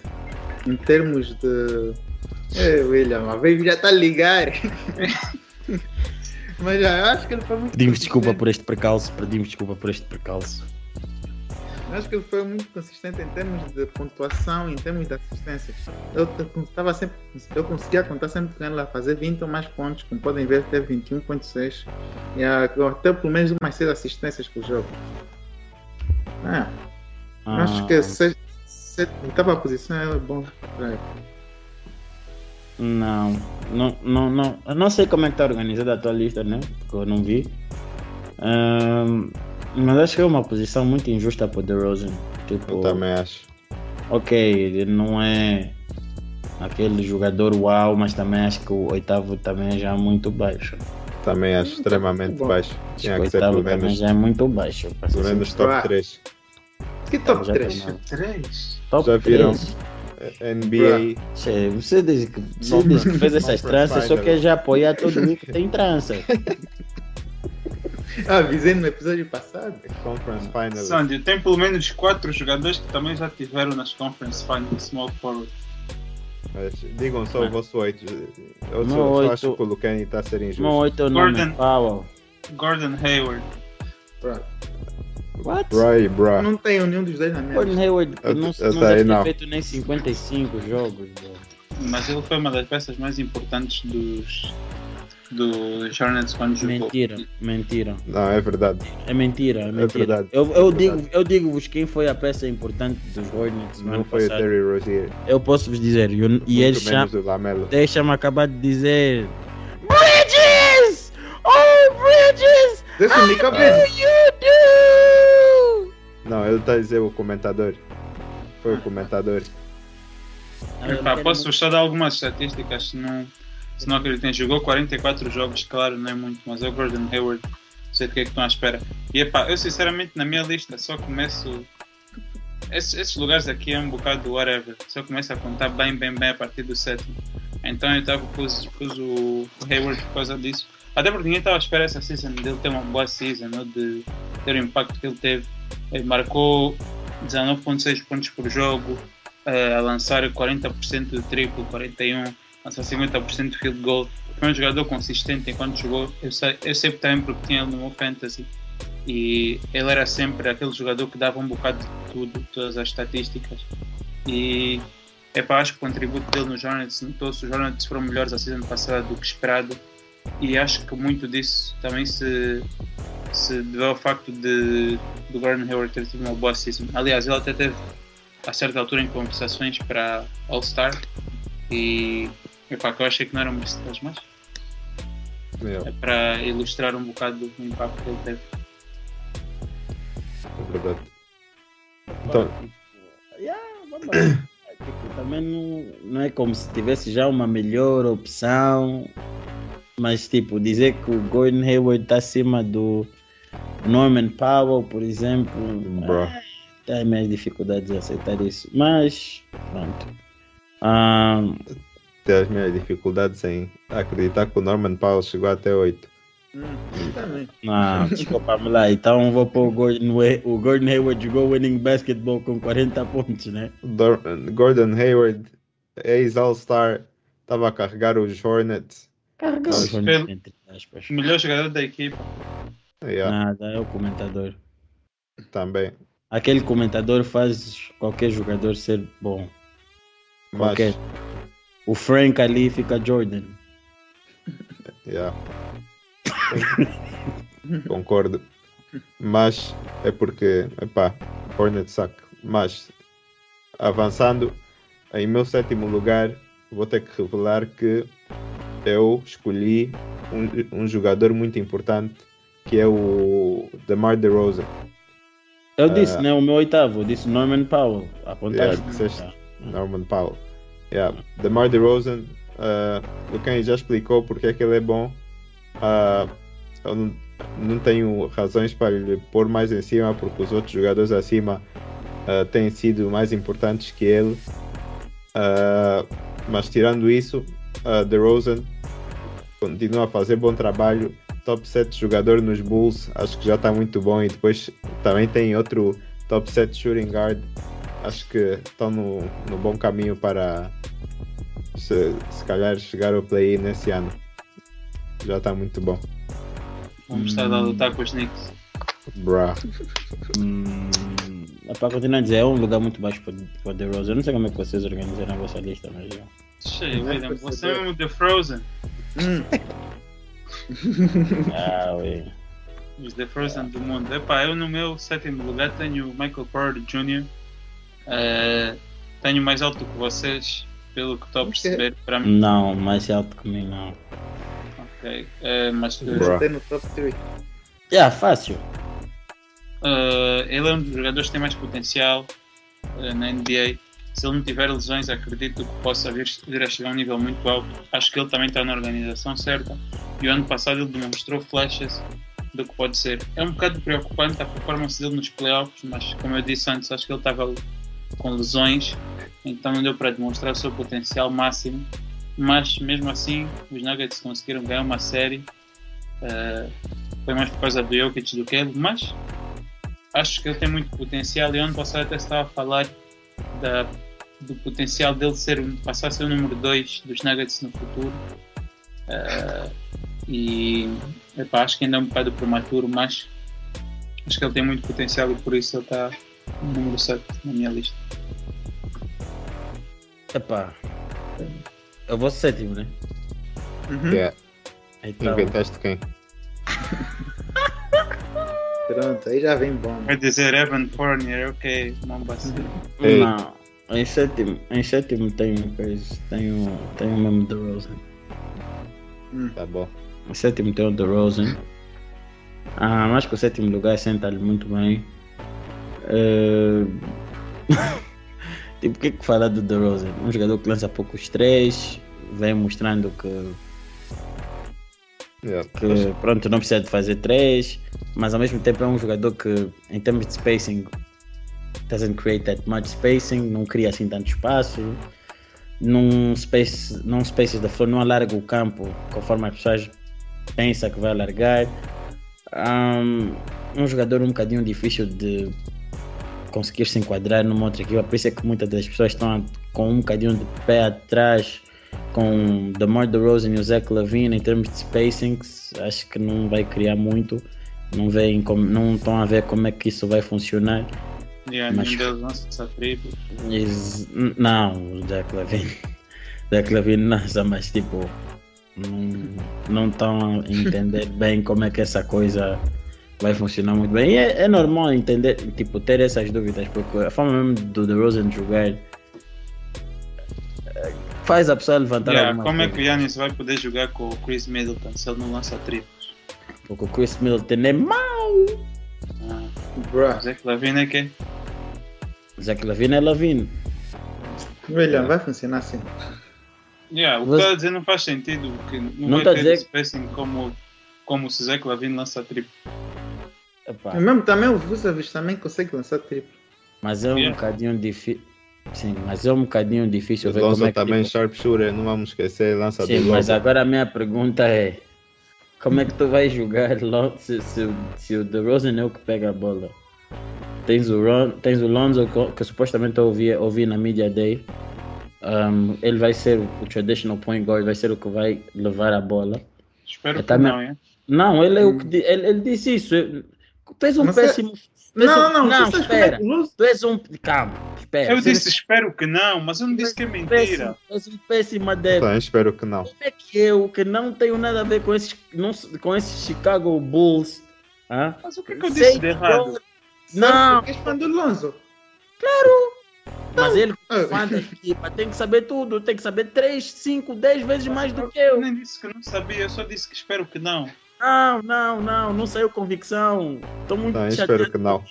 em termos de. Ei, William, a vez já está a ligar. Mas já, eu acho que ele foi muito Pedimos desculpa por este percalço, pedimos desculpa por este percalço. Eu Acho que ele foi muito consistente em termos de pontuação, em termos de assistências. Eu estava sempre, eu conseguia contar sempre com ele a fazer 20 ou mais pontos, como podem ver, teve 21.6 e até pelo menos umas 6 assistências por jogo. Ah, Acho que se, se, oitava posição é bom para ele. Não, não, não, não. Eu não sei como é que está organizada a tua lista, né? Porque eu não vi. Ahn, mas acho que é uma posição muito injusta para o DeRozan. Tipo, Eu também acho. ok, ele não é aquele jogador uau, mas também acho que o oitavo também já é muito baixo. Também acho extremamente bom. baixo. Tinha que ser oitavo pelo também menos, já é muito baixo. pelo menos top Ah. 3. Que top Já 3? tem, 3. Top Já viram? três. NBA. Che, você desde que, você desde que fez essas tranças só quer já apoiar todo mundo que tem trança. Ah, avisei no episódio passado. Conference Finals. Sandy, tem pelo menos 4 jogadores que também já tiveram nas Conference Finals Small Forward. Mas digam só o vosso 8. Eu Meu só, só oito- acho que o Lucani está a ser injusto. Não, oito é o nome Gordon. Powell. Gordon Hayward. Pronto. What? Bro. Não tenho nenhum dos dois na minha Gordon. Hayward que Eu- não, eu não deve ter não. feito nem 55 jogos. bro. Mas ele foi uma das peças mais importantes dos, dos Hornets quando jogou. Mentira, mentira. Não, é verdade. É mentira, é mentira. verdade. Eu, eu É digo, verdade. eu digo-vos quem foi a peça importante dos Hornets no Não ano foi o passado. Terry Rozier. Eu posso vos dizer, eu- e ele Muito o Lamelo. deixa-me acabar de dizer Bridges! Oh, Bridges! O Nico Bridges. do you do? Não, ele está a dizer o comentador. Foi o comentador. Epá, posso só dar algumas estatísticas, se não, se não acreditem. Jogou 44 jogos, claro, não é muito, mas é o Gordon Hayward. Sei do que é que estão à espera. E epá, eu sinceramente na minha lista só começo. Esses, esses lugares aqui é um bocado do whatever. Só começo a contar bem, bem, bem a partir do sétimo. Então eu tava, pus, pus o, Hayward por causa disso. Até porque ninguém estava à espera essa season dele ter uma boa season, de ter o impacto que ele teve. Ele marcou 19,6 pontos por jogo, eh, a lançar 40% do triplo, 41%, lançar 50% do field goal. Foi um jogador consistente enquanto jogou. Eu sei, eu sei também porque tinha ele no meu fantasy. E ele era sempre aquele jogador que dava um bocado de tudo, todas as estatísticas. E epá, acho que o contributo dele no Hornets notou-se. Os Hornets foram melhores a season passada do que esperado. E acho que muito disso também se, se deve ao facto de do Gordon Hayward ter tido uma boa season. Aliás, ele até teve a certa altura em conversações para All-Star. E epá, que eu achei que não eram merecidas, mas Yeah, é para ilustrar um bocado do impacto que ele teve. é verdade. Então, Yeah. É, tipo, também não, não é como se tivesse já uma melhor opção, mas tipo, dizer que o Gordon Hayward está acima do Norman Powell, por exemplo, Bro. é, tem minhas dificuldades em aceitar isso, mas pronto. Ah, tem as minhas dificuldades em acreditar que o Norman Powell chegou até 8. Hum, também. não, desculpa-me lá, então vou pôr o Gordon, o Gordon Hayward jogou winning basketball com 40 pontos, né? Gordon Hayward, ex-All-Star, estava a carregar os Hornets. Carregou os Hornets, entre aspas. Melhor jogador da equipa. Yeah, Nada, é o comentador. também. Aquele comentador faz qualquer jogador ser bom. Mas, Qualquer. O Frank ali fica Jordan. yeah. Concordo. Mas é porque, epá, Hornets saca. Mas, avançando, em meu sétimo lugar, vou ter que revelar que eu escolhi um, um jogador muito importante, que é o DeMar DeRozan. Eu disse, né? O meu oitavo, eu disse Norman Powell. Apontaste. Yeah. Norman Powell. Yeah. DeMar DeRozan, uh, o Ken já explicou porque é que ele é bom. Uh, eu não, tenho razões para lhe pôr mais em cima, porque os outros jogadores acima uh, têm sido mais importantes que ele. Uh, mas tirando isso, uh, DeRozan continua a fazer bom trabalho. Top 7 jogador nos Bulls, acho que já está muito bom. E depois também tem outro top 7 shooting guard acho que estão no, no bom caminho para se, se calhar chegar ao play nesse ano. Já está muito bom. Vamos estar a lutar com os Knicks. Bruh. Hum, é para continuar a dizer, é um lugar muito baixo para o The Rose. Eu não sei como é que vocês organizaram a vossa lista, mas eu. Cheio, William. Você é mesmo The Frozen. Hum, Ah, ué. Os The Frozen do mundo. Epá, eu no meu sétimo lugar tenho o Michael Porter Jr. Eh, tenho mais alto que vocês, pelo que estou a perceber. Para mim, Não, mais alto que mim, não. ok. Eh, mas Bro. tem no top 3. Yeah, fácil. eh, ele é um dos jogadores que tem mais potencial eh, na NBA. Se ele não tiver lesões, acredito que possa vir, vir a chegar a um nível muito alto. Acho que ele também está na organização certa. E o ano passado ele demonstrou flashes do que pode ser. É um bocado preocupante a performance dele nos playoffs, mas como eu disse antes, acho que ele estava com lesões, então não deu para demonstrar o seu potencial máximo. Mas mesmo assim, os Nuggets conseguiram ganhar uma série. Eh, foi mais por causa do Jokic do que ele, mas acho que ele tem muito potencial. E ano passado até estava a falar da, do potencial dele ser, passar a ser o número 2 dos Nuggets no futuro. Eh, e acho que ainda é um bocado prematuro, mas acho que ele tem muito potencial e por isso ele está número 7 na minha lista. Epá. Eu vou sétimo, né? Uhum. Yeah. Então, Inventaste quem? Pronto, aí já vem bom. Vai dizer Evan Fournier, ok, Mombasa. Ei. não. Em sétimo, em sétimo tenho, coisa, tenho, tenho mesmo The Rosen. Tá bom. O sétimo tem o The Rosen. Ah, mas que o sétimo lugar senta-lhe muito bem. Tipo, o que é que falar do The Rosen? Um jogador que lança poucos três, vem mostrando que, Yeah. que pronto, não precisa de fazer três, mas ao mesmo tempo é um jogador que, em termos de spacing, doesn't create that much spacing, não cria assim tanto espaço. Num space, num spaces da flor, não alarga o campo conforme as pessoas pensam que vai alargar. Um, um jogador um bocadinho difícil de conseguir se enquadrar numa outra equipa, por isso é que muitas das pessoas estão com um bocadinho de pé atrás com DeMar DeRozan e o Zach Lavine em termos de spacing, acho que não vai criar muito. Não veem como, não estão a ver como é que isso vai funcionar. Yeah, Mas- não, o Jack Levine. Jack Levine lança, mas tipo, não- não estão a entender bem como é que essa coisa vai funcionar muito bem. E é, é normal entender, tipo, ter essas dúvidas, porque a forma mesmo do The Rosen jogar eh, faz a pessoa levantar Yeah, como é coisa. que o Yannis vai poder jogar com o Chris Middleton se ele não lança triplos? Porque o Chris Middleton é mau. Ah, Bruh. é que Lavine é que Jack Levine é Levine. Velho, vai funcionar assim. yeah, o que Você- está a dizer não faz sentido, porque não, Não vai tá a ter dizer- spacing como, como se Zach Lavine lança triplo. Epá, E mesmo também o Vucevic também consegue lançar triplo. mas é um Yeah. bocadinho difícil. Sim, mas é um bocadinho difícil O ver como Lonzo é que também tipo, sharpshooter, não vamos esquecer, lança Sim, mas logo. agora a minha pergunta é: como é que tu vais jogar Lon- se, se, se o DeRozan é o que pega a bola? Tens o, Ron, tens o Lonzo que, que supostamente eu ouvi, ouvi na Media Day. Um, ele vai ser o, traditional point guard, vai ser o que vai levar a bola. Espero Eu que também- não, é? Não, ele é o que di- ele, ele disse isso. Tu és um é- péssimo. és Não, um- não, não, espera. como é que Lonzo- Tu és um. Calma, espera. Eu disse espero que não, mas eu não disse que é mentira. péssimo, tu és um péssimo adepto. Também espero que não. Como é que eu, que não tenho nada a ver com esses, não, com esses Chicago Bulls, ah? Mas o que é que eu sei disse de que errado? Não, Porque és fã do Lonzo. mas ele, fã da equipa, tem que saber tudo, tem que saber 3, 5, 10 vezes mais do que Eu eu. nem disse que não sabia, eu só disse que espero que não. Não, não, não, não saiu convicção. Estou muito Também chateado. espero que não.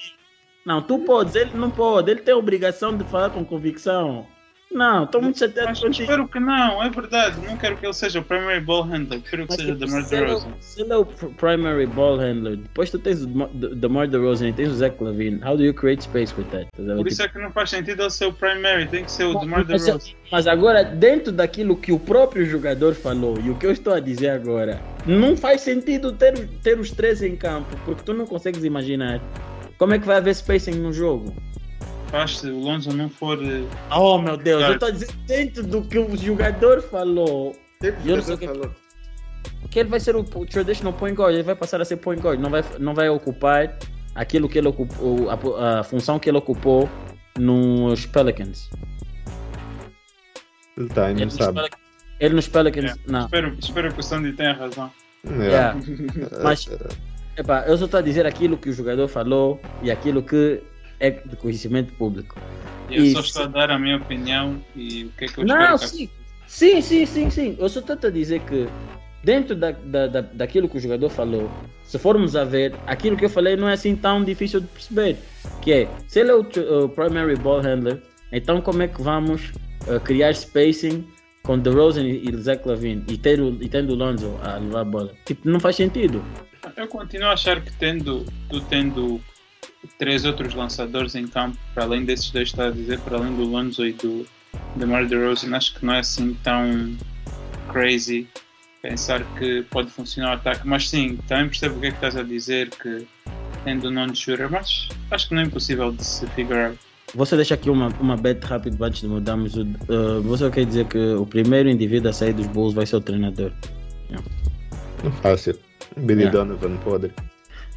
Não, tu podes, ele não pode, ele tem a obrigação de falar com convicção. Não, estou muito chateado Mas contigo. espero que não, é verdade. Não quero que ele seja o primary ball handler, prefiro que Mas, seja tipo, DeMar o- DeRozan. Se ele é o pr- primary ball handler, depois tu tens o DeMar- De- DeMar DeRozan e tens o Zach Levine, how do you create space with that? Por Tipo, isso é que não faz sentido ele ser o primary, tem que ser o DeMar DeRozan. mas agora, dentro daquilo que o próprio jogador falou e o que eu estou a dizer agora, não faz sentido ter, ter os três em campo, porque tu não consegues imaginar como é que vai haver spacing no jogo. Faz se o Lonzo não for. eh, Oh meu Deus, eu Claro. estou a dizer dentro do que o jogador falou, é que Eu o não sei o que- falou? que ele vai ser o o traditional point guard, ele vai passar a ser point guard, não vai, não vai ocupar aquilo que ele ocupou, a, a função que ele ocupou nos Pelicans. Ele tá Ele não sabe. Pelic- ele nos Pelicans, Yeah. não. Espero, espero que o Sandy tenha razão. É. Yeah. É, Mas- é, Epá, eu só estou a dizer aquilo que o jogador falou e aquilo que é de conhecimento público. E eu só Isso. estou a dar a minha opinião e o que é que eu Não, espero que sim. Sim, sim, sim, sim. Eu só estou a dizer que dentro da, da, da- daquilo que o jogador falou, se formos a ver, aquilo que eu falei não é assim tão difícil de perceber. Que é, se ele é o, o primary ball handler, então como é que vamos uh, criar spacing com DeRozan e, e Zach Lavine e, ter o, e tendo o Lonzo a levar a bola? Tipo, não faz sentido. Eu continuo a achar que tendo, tu tendo três outros lançadores em campo, para além desses dois está a dizer, para além do Lonzo e do DeMar DeRozan, acho que não é assim tão crazy pensar que pode funcionar o ataque. Mas sim, também percebo o que é que estás a dizer, que tendo o non-shooter, mas acho que não é impossível de se figure out. Você deixa aqui uma, uma bet rápido antes de mudarmos. o- uh, você quer dizer que o primeiro indivíduo a sair dos Bulls vai ser o treinador? Não fácil. Billy Yeah. Donovan podre.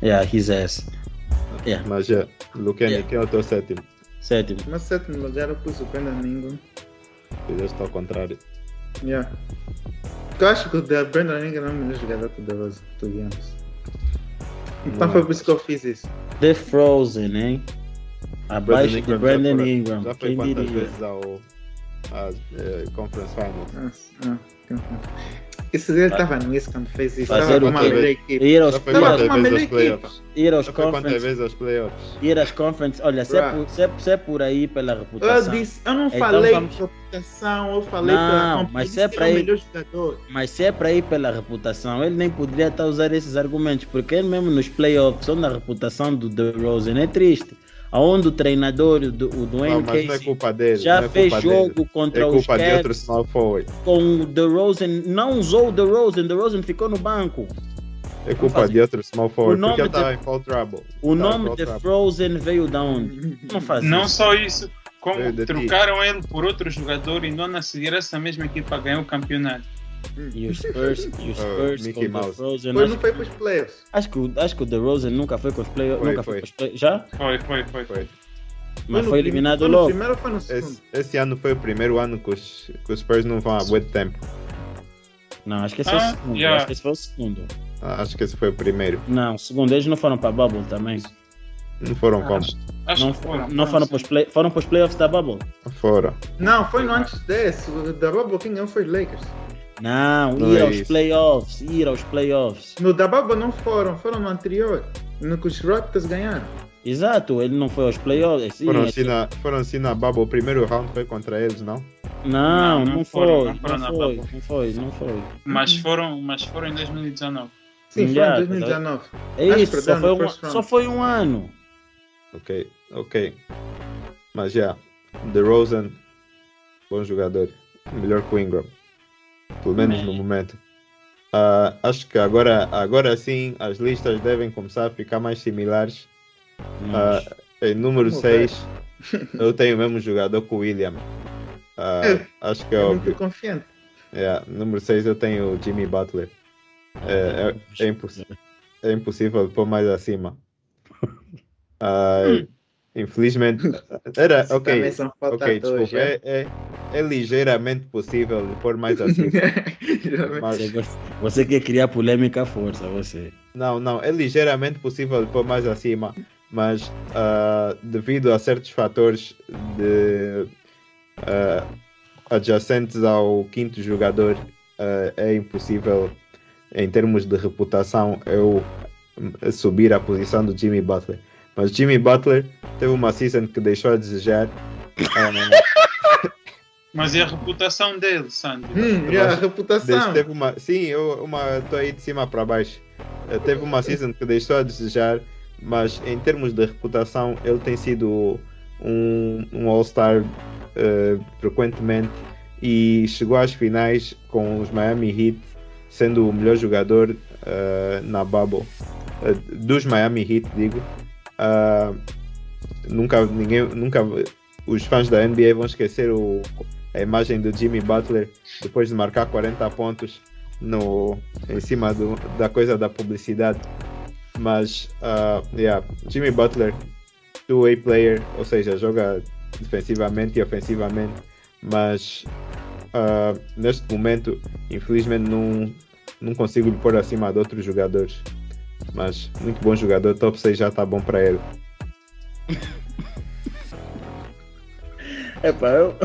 Yeah, his ass. Yeah. Mas é. Luqueni, Yeah. quem é o teu sétimo? Sétimo. Mas sétimo lugar eu pus o Brandon Ingram. Fizeste ao contrário. Yeah. Eu acho que o da Brandon Ingram é o melhor jogador que o to be honest. Então foi é. por isso que eu fiz isso. The Frozen, hein? Abaixo de Brandon Ingram. Já foi Quem quantas diria? vezes ao às, eh, Conference Finals? Ah, então- Esse dele estava nisso quando fez isso. Fazer Estava o com melhor equipe. Ir aos, playoffs? ir aos Já foi quantas conference. vezes aos playoffs? Ir às conference. Olha, se é, por, se, é, se é por aí pela Eu reputação. disse, eu não Então falei vamos- de reputação, eu falei Não, pela compra. mas Eu se é ele é ir- o melhor jogador. Mas se é para ir pela reputação, ele nem poderia estar a usar esses argumentos, porque ele mesmo nos playoffs, onde a reputação do DeRozan é triste, aonde o treinador, o, do- o Não, Dwayne mas não é Casey, culpa dele. já não é fez culpa dele. jogo contra É os culpa de outro Cavs small forward. com o DeRozan, não usou o DeRozan, DeRozan ficou no banco. É culpa de outro small forward. nome Porque ele de- estava em foul trouble. O Tava nome de trouble. Frozen veio da onde? Não faz Não isso. só isso, como trocaram ele por outro jogador e não a seguir essa mesma equipa ganhou o campeonato. E os Spurs, e os Oh, Spurs Mickey com o Mouse. Acho, não foi para os playoffs. acho que, o- acho que o DeRozan nunca foi com os playoffs. Foi, Nunca foi, foi. playoffs. Já? Foi, foi, foi. Foi. Mas foi prim- eliminado foi logo. primeiro foi no segundo? Esse, esse ano foi o primeiro ano que os, que os Spurs não vão há muito tempo. Não, acho que esse foi Ah, o segundo. yeah. Acho que esse foi o segundo. Ah, Acho que esse foi o primeiro. Não, o segundo. Eles não foram para a Bubble também. Não foram como? Acho, acho Não, que foram. não foram para os play, foram para os playoffs da Bubble. Foram. Não, foi no antes desse. O da Bubble quem ganhou foi os Lakers. Não, Não ir é aos isso. playoffs. Ir aos playoffs. No da Bubble não foram, foram no anterior. No que os Raptors ganharam. Exato, ele não foi aos playoffs. Sim, Foram é- assim, na, foram assim na Bubble. O primeiro round foi contra eles, não? Não, Não, não, não foi. foram, Não não foram na foi, não foi, não foi. Mas foram, mas foram em 2019. Sim, foi Yeah, em 2019. É Acho isso, só foi, um, só foi um ano. Ok, ok. Mas já, DeRozan, bom jogador. Melhor que o Ingram. Pelo menos no momento. Ah, acho que agora, agora sim as listas devem começar a ficar mais similares. Ah, em número Vamos 6, eu tenho o mesmo jogador que o William. É. acho que é É muito óbvio. confiante. Yeah, número 6 eu tenho o Jimmy Butler. É, é, é, imposs- é impossível pôr mais acima. Ah, infelizmente, era ok. Ok, desculpa, é, é, é ligeiramente possível pôr mais acima. Geralmente. Mas, Você, quer criar polêmica à força, você. não, não, é ligeiramente possível pôr mais acima, mas ah, devido a certos fatores de, ah, adjacentes ao quinto jogador, ah, é impossível, em termos de reputação, eu hum, subir a posição do Jimmy Butler. Mas Jimmy Butler teve uma season que deixou a desejar. Mas e a reputação dele, Sandy? Hum, e a reputação. Teve uma, sim, eu uma, tô aí de cima para baixo. Eh, Teve uma season que deixou a desejar, mas em termos de reputação, ele tem sido um, um All-Star eh, frequentemente e chegou às finais com os Miami Heat, sendo o melhor jogador eh, na bubble. Eh, dos Miami Heat, digo. Ah, nunca, ninguém, nunca, os fãs da NBA vão esquecer o, a imagem do Jimmy Butler depois de marcar 40 pontos no, em cima do, da coisa da publicidade. Mas, ah, yeah, Jimmy Butler, two-way player, ou seja, joga defensivamente e ofensivamente, mas ah, neste momento, infelizmente, não, não consigo lhe pôr acima de outros jogadores. Mas, muito bom jogador, top 6 já está bom para ele. Epá, eu.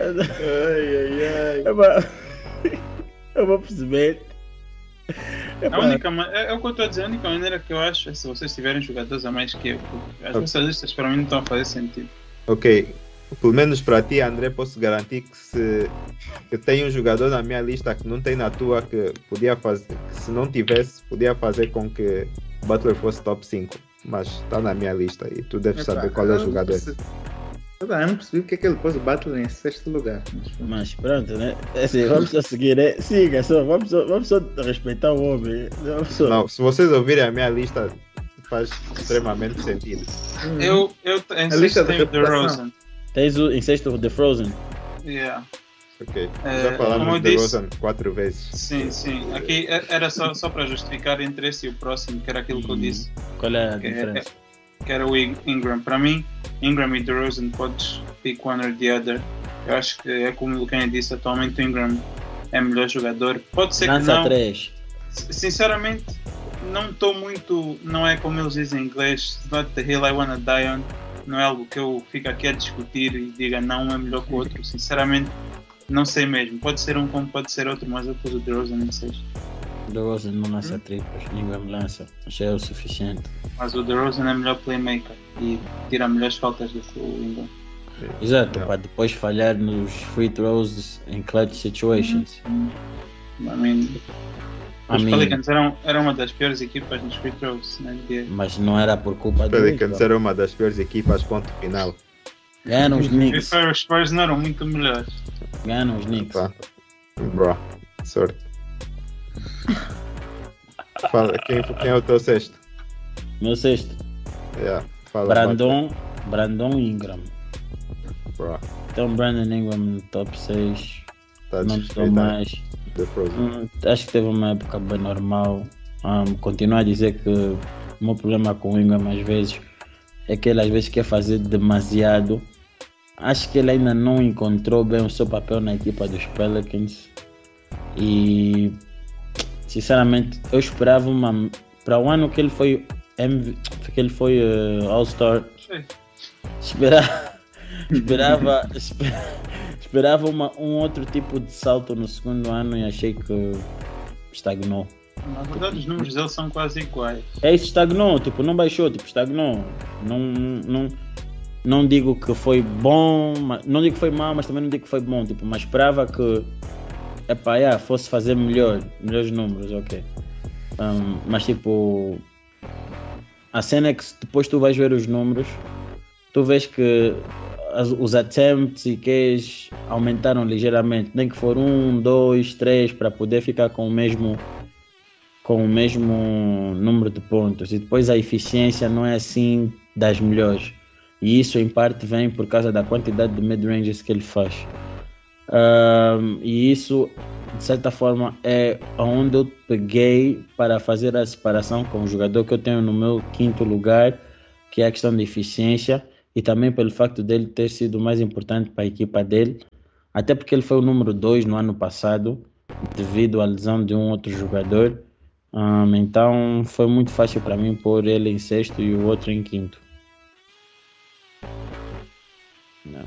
Ai, ai, ai. Epá, eu vou perceber. A Epá, única, ma- é, é o que eu estou a dizer, a única maneira que eu acho é se vocês tiverem jogadores a mais que eu. porque As Ok. vossas listas para mim não estão a fazer sentido. Ok, pelo menos para ti, André, posso garantir que se eu tenho um jogador na minha lista que não tem na tua que podia fazer, que se não tivesse, podia fazer com que Butler fosse top 5. Mas está na minha lista e tu deves saber qual é o jogador. Eu não percebi porque é que ele pôs o Butler em sexto lugar. Mas, pronto, né? É Assim, vamos só seguir, né? Siga só, vamos só, vamos só respeitar o homem. Vamos só. Não, se vocês ouvirem a minha lista, faz extremamente sentido. Hum. Eu, eu em A lista tenho The reputação. Rosen. Tens o em sexto The Frozen. Yeah. Ok, É, já como falamos de disse- Rosen quatro vezes. Sim, sim. Aqui é- era só, só para justificar entre esse e o próximo, que era aquilo que eu Hum. disse, Qual é a Que é- diferença? que era o In- Ingram. Para mim, Ingram e DeRozan podes pick one or the other. Eu acho que é como o Lucas disse, atualmente o Ingram é melhor jogador. Pode ser que Lança não. 3. Sinceramente, não estou muito. Não é como eles dizem em inglês, not the hill I wanna die on. Não é algo que eu fico aqui a discutir e diga não é melhor que o outro. Sinceramente, não sei mesmo. Pode ser um como pode ser outro, mas eu pus o DeRozan em sexto. The Rosen não Hum? lança triplas, Ingram lança. Já é o suficiente. Mas o DeRozan é melhor playmaker e tira melhores faltas do que o Ingram. Exato, para depois falhar nos free throws em clutch situations. I mean, os mean, Pelicans eram, eram uma das piores equipas nos free throws na NBA. mas não era por culpa do Pelicans Ingram. era uma das piores equipas, ponto final. Ganham os Knicks. os Spurs não eram muito melhores. Ganham os Knicks. Pá. Bro, sorte. Fala, quem, quem é o teu sexto? Meu sexto, Yeah, fala, Brandon, Brandon Ingram. Bro, Então Brandon Ingram no top 6. tá Tá não estou mais. The Frozen. Hum, acho que teve uma época bem normal. Hum, continuo a dizer que o meu problema com o Ingram às vezes é que ele às vezes quer fazer demasiado. Acho que ele ainda não encontrou bem o seu papel na equipa dos Pelicans. E sinceramente eu esperava uma. Para o ano que ele foi MV, que ele foi eh, All-Star, esperava, esperava, espe- esperava uma, um outro tipo de salto no segundo ano e achei que estagnou. Na verdade, os números dele são quase iguais. É isso, estagnou, tipo, não baixou, tipo, estagnou. Não, não, não digo que foi bom, não digo que foi mal, mas também não digo que foi bom, tipo, mas esperava que epá, yeah, fosse fazer melhor, melhores números, ok. Um, mas tipo, a cena é que depois tu vais ver os números, tu vês que as- os attempts e Qs aumentaram ligeiramente, nem que for um, dois, três, para poder ficar com o mesmo com o mesmo número de pontos. E depois a eficiência não é assim das melhores. E isso em parte vem por causa da quantidade de mid-ranges que ele faz. Ahm, e isso de certa forma é onde eu peguei para fazer a separação com o jogador que eu tenho no meu quinto lugar que é a questão de eficiência e também pelo facto dele ter sido mais importante para a equipa dele até porque ele foi o número 2 no ano passado devido à lesão de um outro jogador Ahm, então foi muito fácil para mim pôr ele em sexto e o outro em quinto. Não.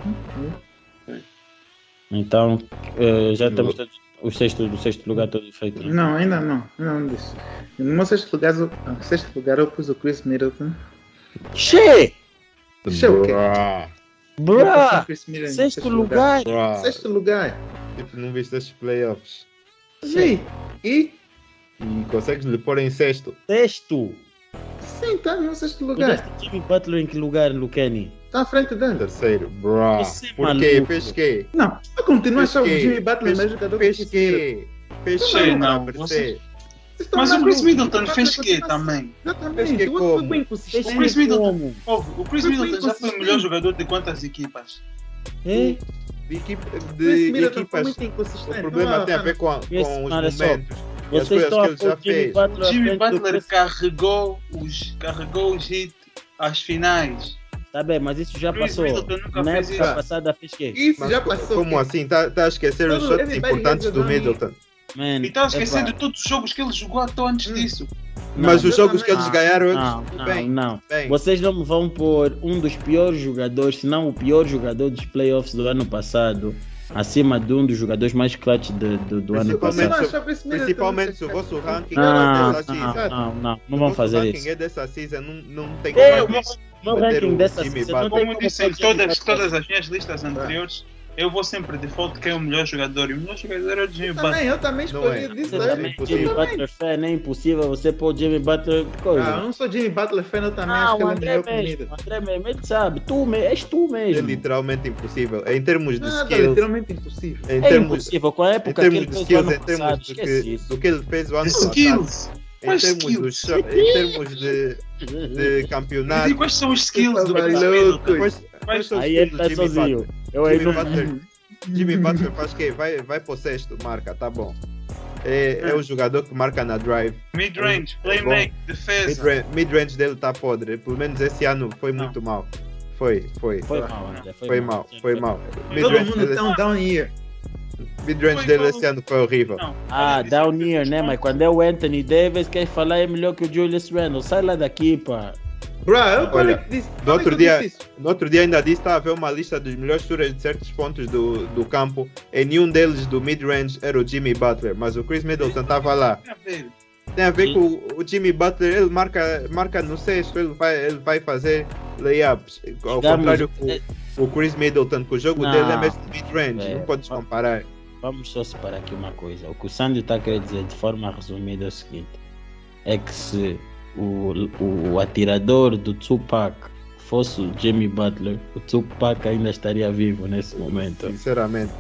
Então eh, já temos todos, o sexto do sexto lugar todo feito. né? Não, ainda não. Não disse. No meu sexto lugar, sexto lugar eu pus o Chris Middleton. Che! Isso é o quê? Bruh, Sexto lugar! Sexto lugar. Tipo, não viste estes playoffs. Sim. E? E consegues lhe pôr em sexto. Sexto! Sim, tá no sexto Tu lugar. deste Jimmy Butler em que lugar, Luqueni? Tá à frente dele. Terceiro, bruh. Por quê? Fez quê? Não, eu continuo a achar o? Jimmy Butler melhor jogador que Fez quê? Fez Sei, quê? não? Vocês Mas o Chris. Middleton Butler fez quê também? Exatamente. Fez O foi inconsistente. O Chris Middleton, o Chris Middleton já foi o melhor jogador de quantas equipas? É? De, equipe, Chris de equipas. muito inconsistente. O problema Não, tem a ver com, com os olha só. momentos. As Vocês coisas estão que ele já fez. Butler à Jimmy Butler Chris- carregou os, carregou os hit às finais. Tá bem, mas isso já Chris passou. Middleton nunca Na fez época isso. passada fez quê? Isso Mas já passou. como quê? assim? Tá, tá a esquecer os shots importantes do. Middleton. Man, E estava esquecendo de todos os jogos que ele jogou até antes Hum. disso. Mas não, os jogos que eles também- ganharam. Não, não, bem, não. bem. Vocês não me vão pôr um dos piores jogadores, se não o pior jogador dos playoffs do ano passado, acima de um dos jogadores mais clutch de- do, do ano passado. não se- o Principalmente se o sexto vosso ranking Não, é não, dessa season. não, não, não o vão fazer ranking isso. é dessa season, não, não tem É, o como. meu, ranking o dessa season não Como como disse em todas, todas as minhas listas anteriores, eu vou sempre default quem é o melhor jogador. E o melhor jogador é o Jimmy Eu Butler. também, eu também Não escolhi é. disso. Você Não eu- é também. Jimmy. Butler fan, é impossível você pôr Jimmy Butler de coisa. Ah, eu não sou Jimmy Butler fan, eu também acho Não, que o ele é melhor que o mesmo, o André mesmo, ele sabe, tu me, és tu É mesmo. literalmente impossível. Em termos de Nada, skills, literalmente impossível. em É termos, impossível, com a em época que termos ele de fez o skills, em termos passado, do esquece que, isso. do que ele fez o ano passado, Skills! Em termos, cha- em termos de, de E campeonato, quais são os skills do Tá. Middleton? quais, quais são os Aí ele tá sozinho. Eu aí Jimmy não. Butler, Jimmy Butler faz quê? Vai, vai pro sexto, marca, tá bom. É, é o jogador que marca na drive. Mid-range, É playmaker, defesa. Mid-range mid-range dele tá podre. Pelo menos esse ano foi Não. muito mal. Foi, foi. Foi mal, André. Foi, Foi mal, foi mal. Todo Mid-range mundo dele, tem um down year. Mid-range dele mal. esse ano foi horrível. Não. Ah, down here, né? Mas quando é o Anthony Davis, quer falar é melhor que o Julius Randle. Sai lá daqui, pá. Bro, eu Olha, que disse? no outro dia-? No outro dia ainda disse que estava a ver uma lista dos melhores shooters de certos pontos do, do campo. E nenhum deles do mid-range era o Jimmy Butler, mas o Chris Middleton estava lá. Tem a ver. Sim. com o, Jimmy Butler, ele marca, marca no sexto, ele vai, ele vai fazer layups. Ao Digamos, contrário é- com o Chris Middleton, que o jogo Não. dele é mesmo mid-range, É. não podes comparar. Vamos só separar aqui uma coisa. O que o Sandy está a querer dizer de forma resumida é o seguinte: é que se o, o, o atirador do Tupac fosse o Jimmy Butler, o Tupac ainda estaria vivo nesse momento. Sinceramente.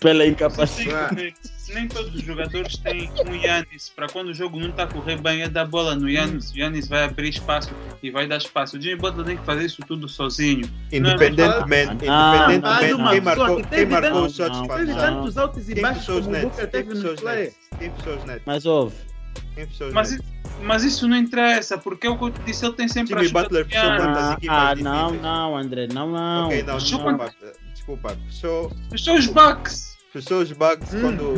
Pela incapacidade. nem todos os jogadores têm um Yannis para quando o jogo não está a correr bem, é dar bola no Yannis. O Yannis vai abrir espaço e vai dar espaço. O Jimmy Butler tem que fazer isso tudo sozinho. Independentemente, Não, independentemente mas quem marcou, quem teve marcou tanto- os shots não, para Teve não. tantos altos e Quem baixos como o teve no play. fechou os nets? Mas houve. Mas, mas isso não interessa, porque é o que eu disse, ele tem sempre Jimmy ajuda Butler fechou quantas Ah, equipas ah, não, não, André, não, não. Ok, não, Fechou desculpa. Fechou, Fechou os Bucks. fechou os Bucks Hum. quando,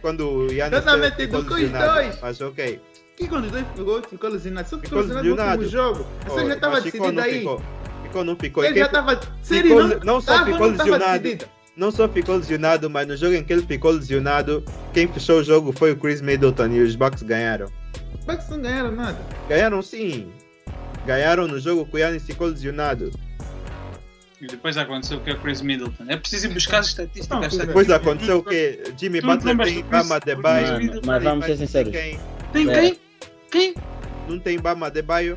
quando o Yannis Exatamente, com os lesionado. dois. Mas ok. Que quando os dois ficou, ficou lesionado? Só ficou Ficou lesionado no último jogo. Oh, Você já estava decidido não aí. Ficou, ficou, não ficou. Ele quem já estava. Sério, ficou- não, não só tava, ficou não lesionado. decidido. não só ficou lesionado, mas no jogo em que ele ficou lesionado, quem fechou o jogo foi o Chris Middleton e os Bucks ganharam. Bucks não ganharam nada. Ganharam sim. Ganharam no jogo que o Yannis ficou lesionado. E depois aconteceu o que é o Chris Middleton. É preciso ir buscar as estatísticas. Não, Depois aconteceu o que Jimmy Tu Butler tem Bama. Chris Mano, mas vamos ser sinceros. Quem Tem É. quem? Quem? não tem Bama Debaio.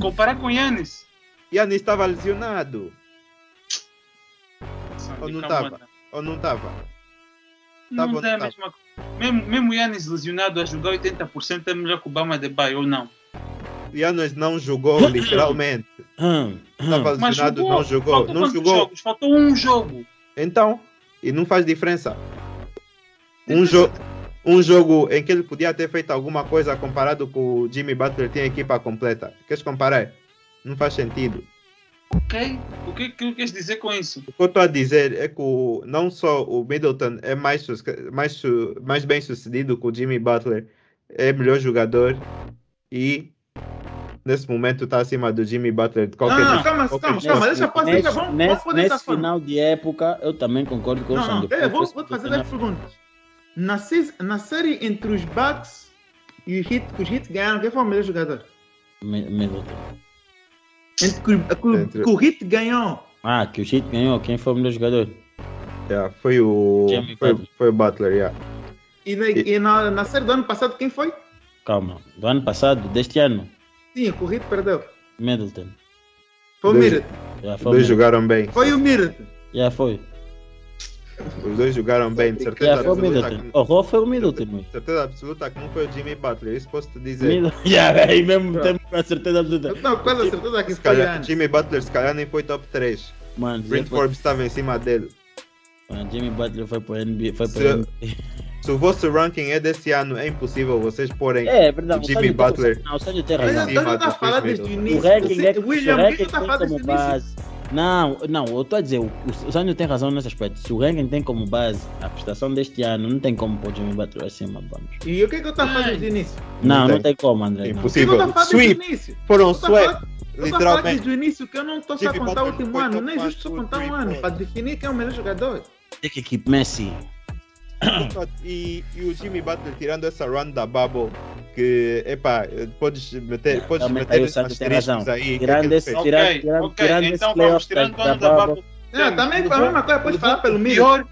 Comparar com Yannis. Yannis estava lesionado. Ou não Calma, tava? Ou não estava? Não dá a mesma coisa. Mesmo, mesmo o Yannis lesionado a jogar 80% é melhor que o Bama de Bay, ou não? Yannis não jogou literalmente. Estava Mas lesionado, jogou. não jogou. Faltou Não jogou. jogos? Faltou um jogo. Então, e não faz diferença. Um, jo um jogo em que ele podia ter feito alguma coisa comparado com o Jimmy Butler tinha equipa completa. Queres comparar? Não faz sentido. Ok? O que, que queres dizer com isso? O que eu estou a dizer é que o, não só o Middleton é mais, mais, mais bem sucedido que o Jimmy Butler, é melhor jogador e nesse momento está acima do Jimmy Butler de qualquer Não, calma, qualquer calma, calma, deixa eu fazer, Nesse, vamos, vamos nesse, poder nesse final de época, eu também concordo com o Não, não, Xande. pera, vou, vou te fazer 10 perguntas. Na, seis- na série entre os Bucks e os Heat, que os Heat ganharam, quem foi o melhor jogador? Middleton. Entre que, o- que o- Entre- que o Heat ganhou. Ah, que o Heat ganhou. Quem foi o melhor jogador? Yeah, foi o Jimmy foi, Butler. foi o Butler, yeah. E, na, e na, na série do ano passado, quem foi? Calma. Do ano passado, deste ano, Sim, o Heat perdeu. Middleton. Foi o Middleton. Foi. dois jogaram bem. Foi o Middleton. Já foi. Os dois jogaram bem, de certeza Já foi o absoluta. Middleton. que- O Rô foi o Middleton, mano. Certeza absoluta que não foi o Jimmy Butler, isso posso te dizer. Middleton. Já, aí mesmo temos a certeza absoluta. Eu tenho quase certeza que Se calhar. Jimmy Butler se calhar nem foi top 3. Mano, Brent Forbes estava em cima dele. mano, Jimmy Butler foi para NBA. Foi Se- para NBA. Se o vosso ranking é desse ano, é impossível vocês porem. É, é verdade. O o Jimmy tem- Butler. Não, o Sérgio tem Mas então já está a o falar desde o. O ranking é William, o que ranking tu está a tem falar como desde o início? base. Não, não, eu estou a dizer, o, o Sânio tem razão nesse aspecto. Se o ranking tem como base a prestação deste ano, não tem como pôr o Jimmy Butler acima, vamos. E o que é que eu estou a falar desde o início? Não, não tem. tem como, André. não. O é Impossível. Sweep. o? Foram sweep. Eu estou a falar Literalmente. desde o início que eu não estou só a contar o último ano, não é one, justo só contar um ano, para definir quem é o melhor jogador. Que equipe Messi. E, e o Jimmy Butler tirando essa run da Bubble, que, epá, podes meter, podes meter aí Sérgio tem razão. aí. que é Tirando ele esse- fez? Ok, tirando- tirando- ok. tirando esse então vamos playoff tirando da- da da Bubble. Bubble. É, também foi a mesma coisa, podes falar pelo Miro. pior,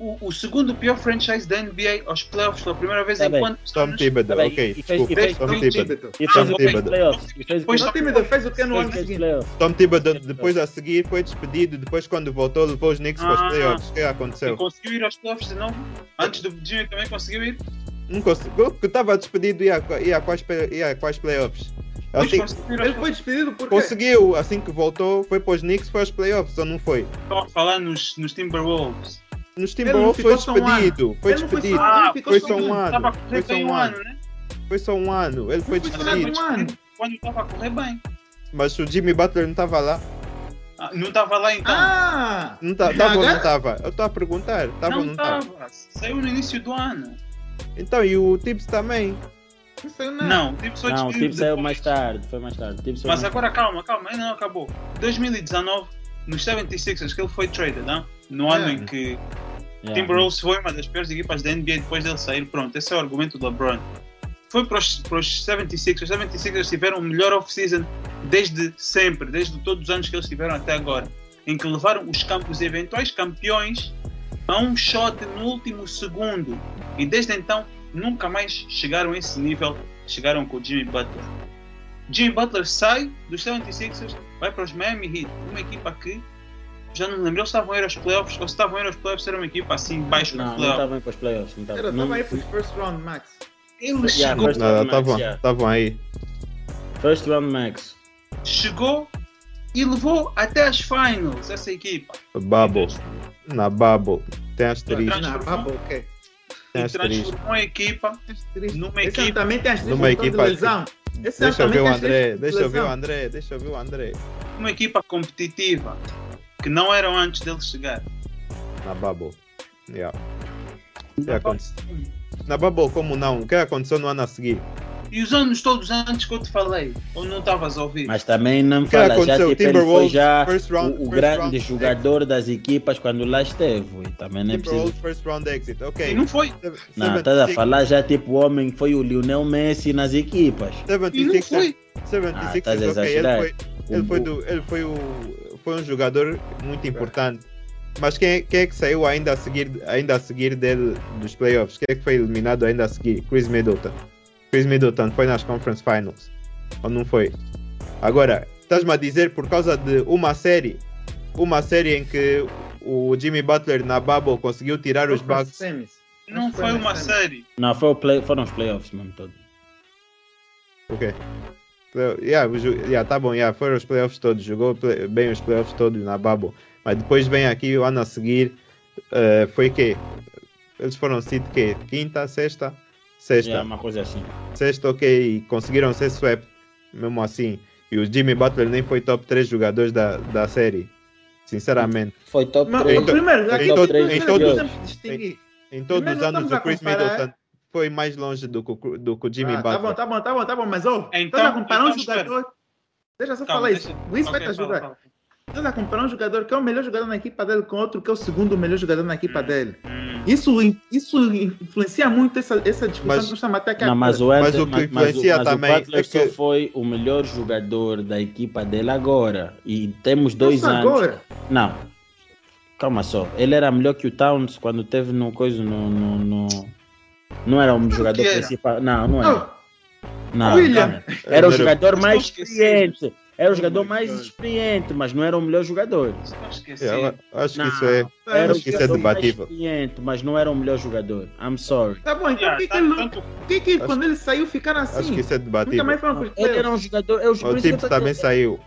o, o segundo pior franchise da NBA aos playoffs pela primeira vez Tá em quantos Tom? Thibodeau, Tá ok, e fez- desculpa, e fez- Tom Thibodeau. Thibodeau. E fez Tom o ok. fez playoffs. Depois- O time fez o que no ano seguinte? playoffs. Tom Thibodeau depois a seguir foi despedido, depois quando voltou levou os Knicks para os Ah. playoffs. O que aconteceu? conseguiu ir aos playoffs de novo? Antes do Jimmy também conseguiu ir? Não conseguiu, porque estava despedido e ia, ia, quais, ia quais playoffs. Depois Assim, Ele foi despedido porque conseguiu, assim que voltou, foi para os Knicks, foi aos playoffs, ou não foi? Estou a falar nos, nos Timberwolves. Ele não Timberwolves foi só um ano. despedido, foi Ele foi despedido. só- Ah, ele foi só um ano. Foi só um ano. né? Foi só um ano, ele foi Foi despedido. um ano. Quando estava a correr bem. Mas o Jimmy Butler não estava lá. Ah, não estava lá então? Ah! Não estava ou não estava? Eu estou a perguntar, estava ou não não estava? estava. Saiu no início do ano. Então, e o Tibbs também? Não saiu nada. Não, tipo só Não, o despedido tipo saiu mais tarde. Foi mais tarde. Mas mais- agora calma, calma, ainda não acabou. 2019, nos 76ers, que ele foi traded, não? no É. ano em que Yeah. Timberwolves foi uma das piores equipas da NBA depois dele sair. Pronto, esse é o argumento do LeBron. Foi para os, para os 76ers. Os 76ers tiveram o melhor off-season desde sempre, desde todos os anos que eles tiveram até agora. Em que levaram os, camp- os eventuais campeões a um shot no último segundo. E desde então nunca mais chegaram a esse nível. Chegaram com o Jimmy Butler. Jimmy Butler sai dos 76ers, vai para os Miami Heat, uma equipa que Já não me lembro, eles estavam a ir aos playoffs, ou se estavam a ir aos playoffs, era uma equipa assim, baixo Não, no não playoff. estavam aí para os playoffs. Não Era, estavam. tava Não- aí pros first round max. Ele Yeah, chegou, Não, estavam yeah. estavam aí. First round max. chegou e levou até as finals essa equipa. Bubble. Na Bubble. Tem asterisco. Transformou- Na bubble, ok. Tem E asterisco. transformou a equipa Numa Esse equipa- também tem as três Numa de equipa- lesão. Esse ano Deixa eu ver o as André. três de Deixa eu ver o. André. Deixa eu ver o André. uma equipa competitiva que não eram antes dele chegar. Na Bubble. Yeah. O que aconteceu? Na Bubble, como não? O que aconteceu no ano a seguir? E os anos todos antes que eu te falei, ou não estavas a ouvir? Mas também não que fala já tipo, ele foi Timberwolves, já first round, o, o first grande round jogador das equipas quando lá esteve. E também não é preciso. First round exit. Ok. E não foi. Não, estás a falar já tipo o homem que foi o Lionel Messi nas equipas. E não 76 foi. 76 Ah, estás a. Ele foi, ele foi, do, ele foi, o, foi um jogador muito importante. Mas quem, quem é que saiu ainda a seguir, ainda a seguir dele dos playoffs? Quem é que foi eliminado ainda a seguir? Chris Middleton. Chris Middleton foi nas Conference Finals. Ou não foi? Agora, estás-me a dizer por causa de uma série, uma série em que o Jimmy Butler na Bubble conseguiu tirar os Bucks. Não foi nas uma semis. série. Não, foi o play, foram os playoffs mesmo todo. Ok. Play- Yeah, yeah, tá bom, yeah, foram os playoffs todos, jogou play- bem os playoffs todos na Bubble. Mas depois vem aqui o ano a seguir, eh, foi que? Eles foram seed que? Quinta, sexta? Sexta. É uma coisa assim. Sexta, ok, e conseguiram ser swept, mesmo assim. E o Jimmy Butler nem foi top 3 jogadores da, da série. Sinceramente. Foi top Mas, 3. o primeiro, em todo- primeiro, em primeiro todo- temos que distinguir. Em todos os anos o Chris comparar- Middleton foi mais longe do que, o- do que o Jimmy Ah, tá bom, Butler. tá bom, tá bom, tá bom, mas ó, Então- estás a comparar um então espera. jogador. Deixa eu só Calma, falar isso. deixa- O Luiz vai Ok, te fala, ajudar. fala. Estás a comparar um jogador que é o melhor jogador na equipa dele com outro que é o segundo melhor jogador na equipa Hum. dele. Hum. Isso, isso influencia muito essa, essa discussão Mas- que nós estamos até aqui. Não, mas o, Mas Eder- o que mas, mas influencia mas também o Butler é que- só foi o melhor jogador da equipa dele agora. E temos dois Isso anos. agora. Não. Calma só. Ele era melhor que o Towns quando teve no coisa no. no, no- Não era um jogador era? principal. Não, não era. Não, William. não. Era o jogador mais experiente. Era o jogador mais experiente, mas não era o melhor jogador. Eu acho que isso é. Era acho o que isso é jogador mais debatível. experiente, mas não era o melhor jogador. I'm sorry. Tá bom, então Yeah, por que, que, tá- por que, que quando ele saiu ficaram assim? Acho que isso é Nunca debatível. mais foram pros Ele era um jogador. Eu, O Tibbs tô também saiu.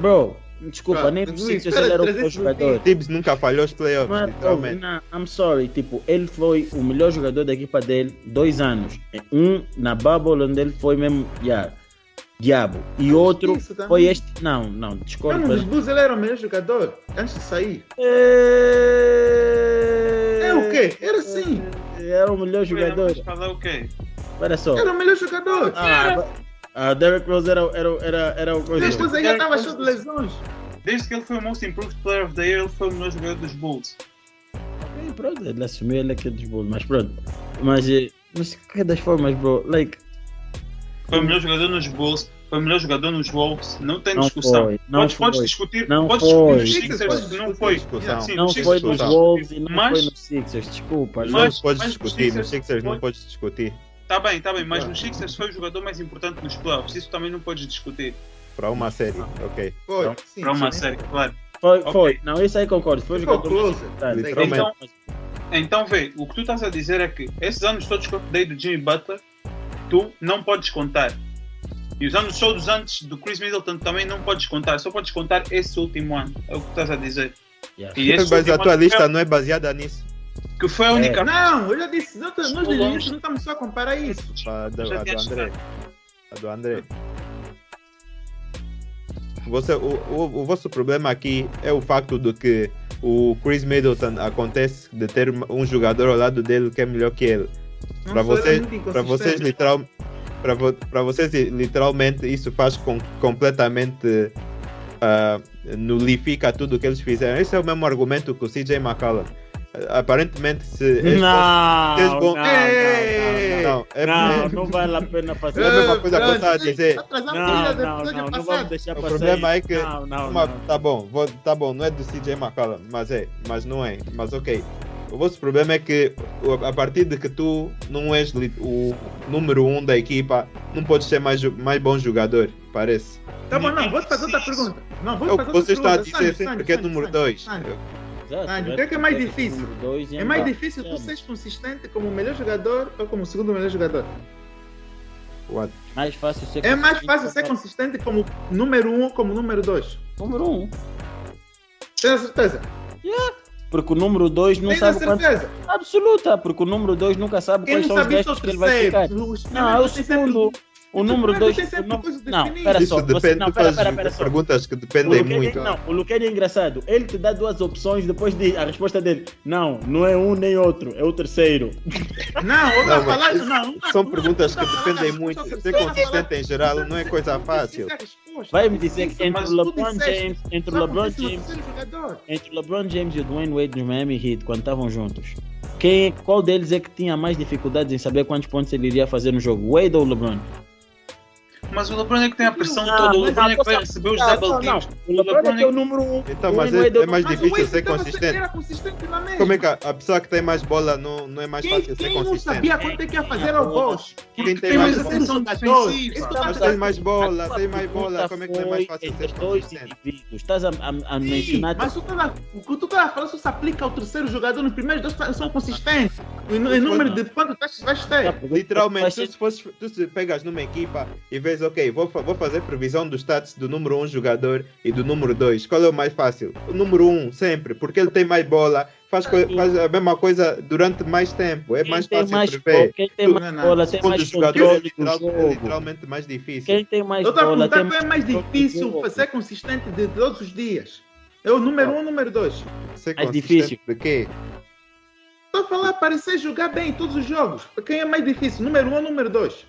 Bro, desculpa, nem ele era o melhor jogador. Tibbs nunca falhou os playoffs, Não, literalmente. não, I'm sorry, tipo, ele foi o melhor jogador da equipa dele dois anos. Um na bubble onde ele foi mesmo, yeah, diabo. E outro foi este. Não, não, discordo. Não, nos Bulls ele era o melhor jogador antes de sair. É É o quê? Era assim. Era o melhor jogador. Mas falar o quê? Olha só. Era o melhor jogador. Ah, ah, Derrick Rose era, era, era, era o coisa. Depois aí já estava cheio de lesões. Desde que ele foi o Most Improved Player of the Year, ele foi o melhor jogador dos Bulls. Ok, pronto, ele assumiu ele aqui dos Bulls, mas pronto. Mas, eh, mas de qualquer das formas, bro, like, Foi o melhor jogador nos Bulls, foi o melhor jogador nos Wolves. Não tem Não discussão. foi, não podes, podes foi. discutir, Não podes foi. discutir nos Sixers que não foi. Discussão. Sim, não foi nos não. Wolves e não Mas- foi nos Sixers, desculpa. Não Mas- podes mas discutir, os nos Sixers não pode- podes discutir. Tá bem, tá bem, mas Ah. nos Sixers foi o jogador mais importante nos playoffs. Isso também não podes discutir. Para uma série, ok. Foi. Sim, Para uma sim. série, claro. Foi, Ok. foi. Não, isso aí concordo. Foi o jogador mais importante. Então, então vê, o que tu estás a dizer é que esses anos todos que eu dei do Jimmy Butler, tu não podes contar. E os anos todos antes do Chris Middleton também não podes contar. Só podes contar esse último ano. É o que tu estás a dizer. Yeah. E esse Mas a tua ano lista não é baseada nisso. Que foi a única. Não, eu já disse, nós, nós início longe. não estamos só a comparar isso. A do, a do André. A do André. Você, o, o, o vosso problema aqui é o facto de que o Chris Middleton acontece de ter um jogador ao lado dele que é melhor que ele. Não Para era vocês, para vocês literal, para vo, para vocês literalmente isso faz com, completamente ah, nulifica tudo o que eles fizeram. Esse é o mesmo argumento que o CJ McCollum. Aparentemente se Não, não, não, não, não, é, não, é- não, não vale a pena É a fazer. mesma coisa que eu estava a dizer. Não, não, não, vamos deixar O passar problema isso. é que- Não, não, Uma- não. tá bom, vou, tá bom, não é do CJ McCollum, mas é, mas não é, mas ok. O vosso problema é que o- a partir de que tu não és o número um da equipa, não podes ser mais, mais bom jogador, parece. Tá bom, não, vou te fazer outra pergunta. Não, vou É te o que fazer outra você está a pergunta. dizer sempre que é número Sandro, 2. Sandro. Exato, Ah, vai o que é que é mais difícil? É mais difícil tu seres consistente como o melhor jogador ou como o segundo melhor jogador? Mais fácil ser É mais fácil ser consistente como número um ou como número dois. Número um. Tem a certeza? Porque o número 2 não Tem a sabe quanto. certeza? Absoluta, porque o número 2 nunca sabe Quem quais são os sabe isso é o gestos que ele vai ficar. Os Não, é o têm sempre- segundo. O Os número primeiros 2. têm sempre coisas Não, definidas. pera Isso só. Você, não, pera, fazes pera, pera só. perguntas que dependem muito. não, o Luquene é engraçado. Ele te dá duas opções depois de a resposta dele. Não, não é um nem outro, é o terceiro. Não, eu Não, não falar mas isso, não. não, São não, perguntas não que dependem muito. não Ser consistente em geral não é coisa fácil. resposta. Vai me dizer que entre o LeBron James, entre LeBron no James, entre o LeBron James e o Dwayne Wade no Miami Heat, quando estavam juntos, quem, qual deles é que tinha mais dificuldades em saber quantos pontos ele iria fazer no jogo? Wade ou LeBron? Mas o LeBron é que tem a pressão Não, toda, o LeBron é que vai receber os não, double não, teams. O LeBron é que é o número um. Então, mas é, Wade é mais difícil ser consistente. Era consistente na mesma. Como é que a, a pessoa que tem mais bola não, não é mais Quem, fácil ser quem não consistente? sabia quanto é que ia fazer ao Bosch? Quem tem Tem mais atenção jogador. defensiva. Isso Mas tá- tem mais bola, A tem mais bola. Como é que não é mais fácil ser dois consistente? Estás a, a, a mencionar. mas tá, o que tu tá falando só se aplica ao terceiro jogador. Nos primeiros dois tá- são consistentes. O número de quanto vais ter. Literalmente, se tu se pegas numa equipa e vês, ok, vou, fa- vou fazer previsão dos stats do número 1 um jogador e do número 2. Qual é o mais fácil? O número 1, um, sempre, porque ele tem mais bola, faz, faz a mesma coisa durante mais tempo, é Quem mais fácil mais prever. bola, quem tem mais bola, tem mais jogador é, controle do é literalmente mais difícil. Quem tem mais Eu estou a bola, perguntar tem qual é mais difícil ser consistente de todos os dias. É o número um ou o número dois? Ser mais consistente difícil. De quê? Estou a falar parecer jogar bem em todos os jogos. Quem é mais difícil? Número um ou número dois?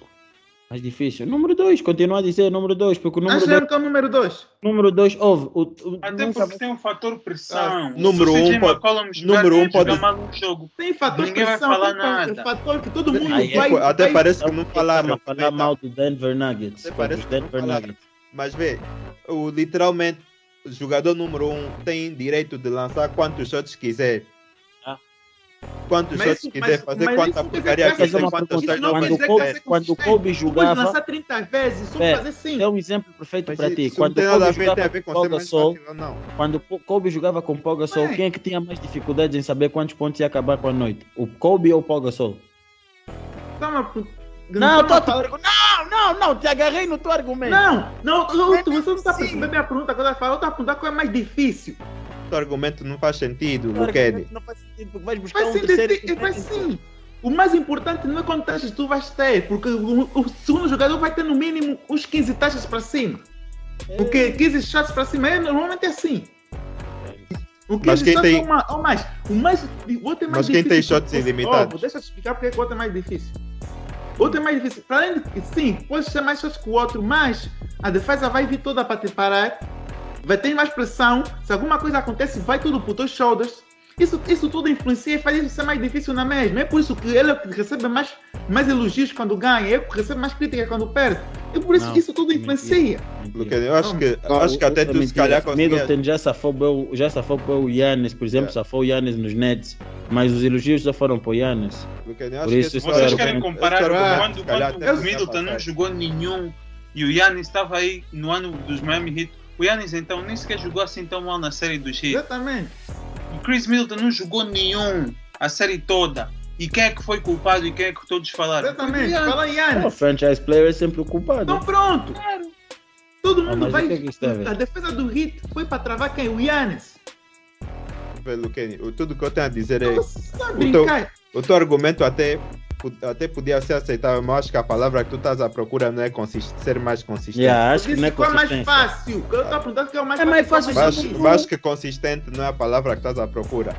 Mais difícil. Número 2, continua a dizer número 2, porque o número Acho 2, que é o número dois. número dois houve. O, o, Até porque tem um fator pressão. Ah, número Se o um CJ pode- número um bem, jogar pode- mal um jogo. Tem fator Ninguém vai pressão, falar tem fa- nada. fator que todo mundo Aí é- vai... Até vai- parece que não falaram. falar mal do Denver Nuggets. Até parece dos que não Denver. Nuggets. Mas vê, o, literalmente, o jogador número 1 um tem direito de lançar quantos shots quiser. Quantos Mas isso- quiser, mas- fazer mas quanta porcaria que Fazer quantas pergunta. Quando, que ser quando o consistente. Kobe jogava, pode lançar 30 vezes, só É, fazer 5. é um exemplo perfeito para ti. Quando o Kobe jogava com ou não. quando o Kobe jogava com Gasol, Ué. quem é que tinha mais dificuldades em saber quantos pontos ia acabar com a noite? O Kobe ou o Pau Gasol? Não, tô te pergun- não, não, não, te agarrei no teu argumento. Não, não, É você não está percebendo a minha pergunta quando ela fala. Eu estou a perguntar qual é mais difícil. O argumento não faz sentido, O Luquene. argumento Não faz sentido, porque vais buscar Vai um terceiro. decidir, vai sim. O mais importante não é quantas taxas tu vais ter, porque o, o segundo jogador vai ter no mínimo uns 15 taxas para cima. Porque 15 shots para cima é, normalmente é assim. O 15 Mas quem shots tem- ou mais, ou mais. O mais, o outro é mais Mas quem tem difícil. shots Oh, ilimitados? deixa eu te explicar porque é que o outro é mais difícil. O outro é mais difícil. Para além de que, sim, pode ser mais shots que o outro, mas a defesa vai vir toda para te parar. Vai ter mais pressão. Se alguma coisa acontece, vai tudo para os teus shoulders. Isso, isso tudo influencia e faz isso ser mais difícil na mesma. É por isso que ele é que recebe mais, mais elogios quando ganha, é o que recebe mais crítica quando perde. É por isso Não, que isso tudo mentira. influencia. Luquene, eu acho que, Não, acho que até tu se calhar mentira. conseguias. Middleton já safou, já safou bem o Yannis, por exemplo, É. safou o Yannis nos Nets, mas os elogios só foram para o Yannis. Eu Por que isso foi Vocês querem comparar quando, quando até o Middleton não jogou nenhum e o Yannis estava aí no ano dos Miami Heat. O Yannis então nem sequer jogou assim tão mal na série dos Heat. Exatamente. O Chris Middleton não jogou nenhum a série toda. E quem é que foi culpado e quem é que todos falaram? Exatamente. O Fala O Yannis. franchise player é sempre o culpado. Então pronto. Todo Ah, mundo o vai. que é que a a defesa do Hit foi para travar quem? O Yannis. Vê, Luquene, o- tudo que eu tenho a dizer é. Você está a o brincar. O teu argumento até, até podia ser aceitável, mas acho que a palavra que tu estás à procura não é consist- ser mais consistente. Yeah, Eu acho que não é qual é mais fácil. Eu estou a perguntar que é o mais É mais fácil qual é Mas, Sim. mas que consistente não é a palavra que estás à procura.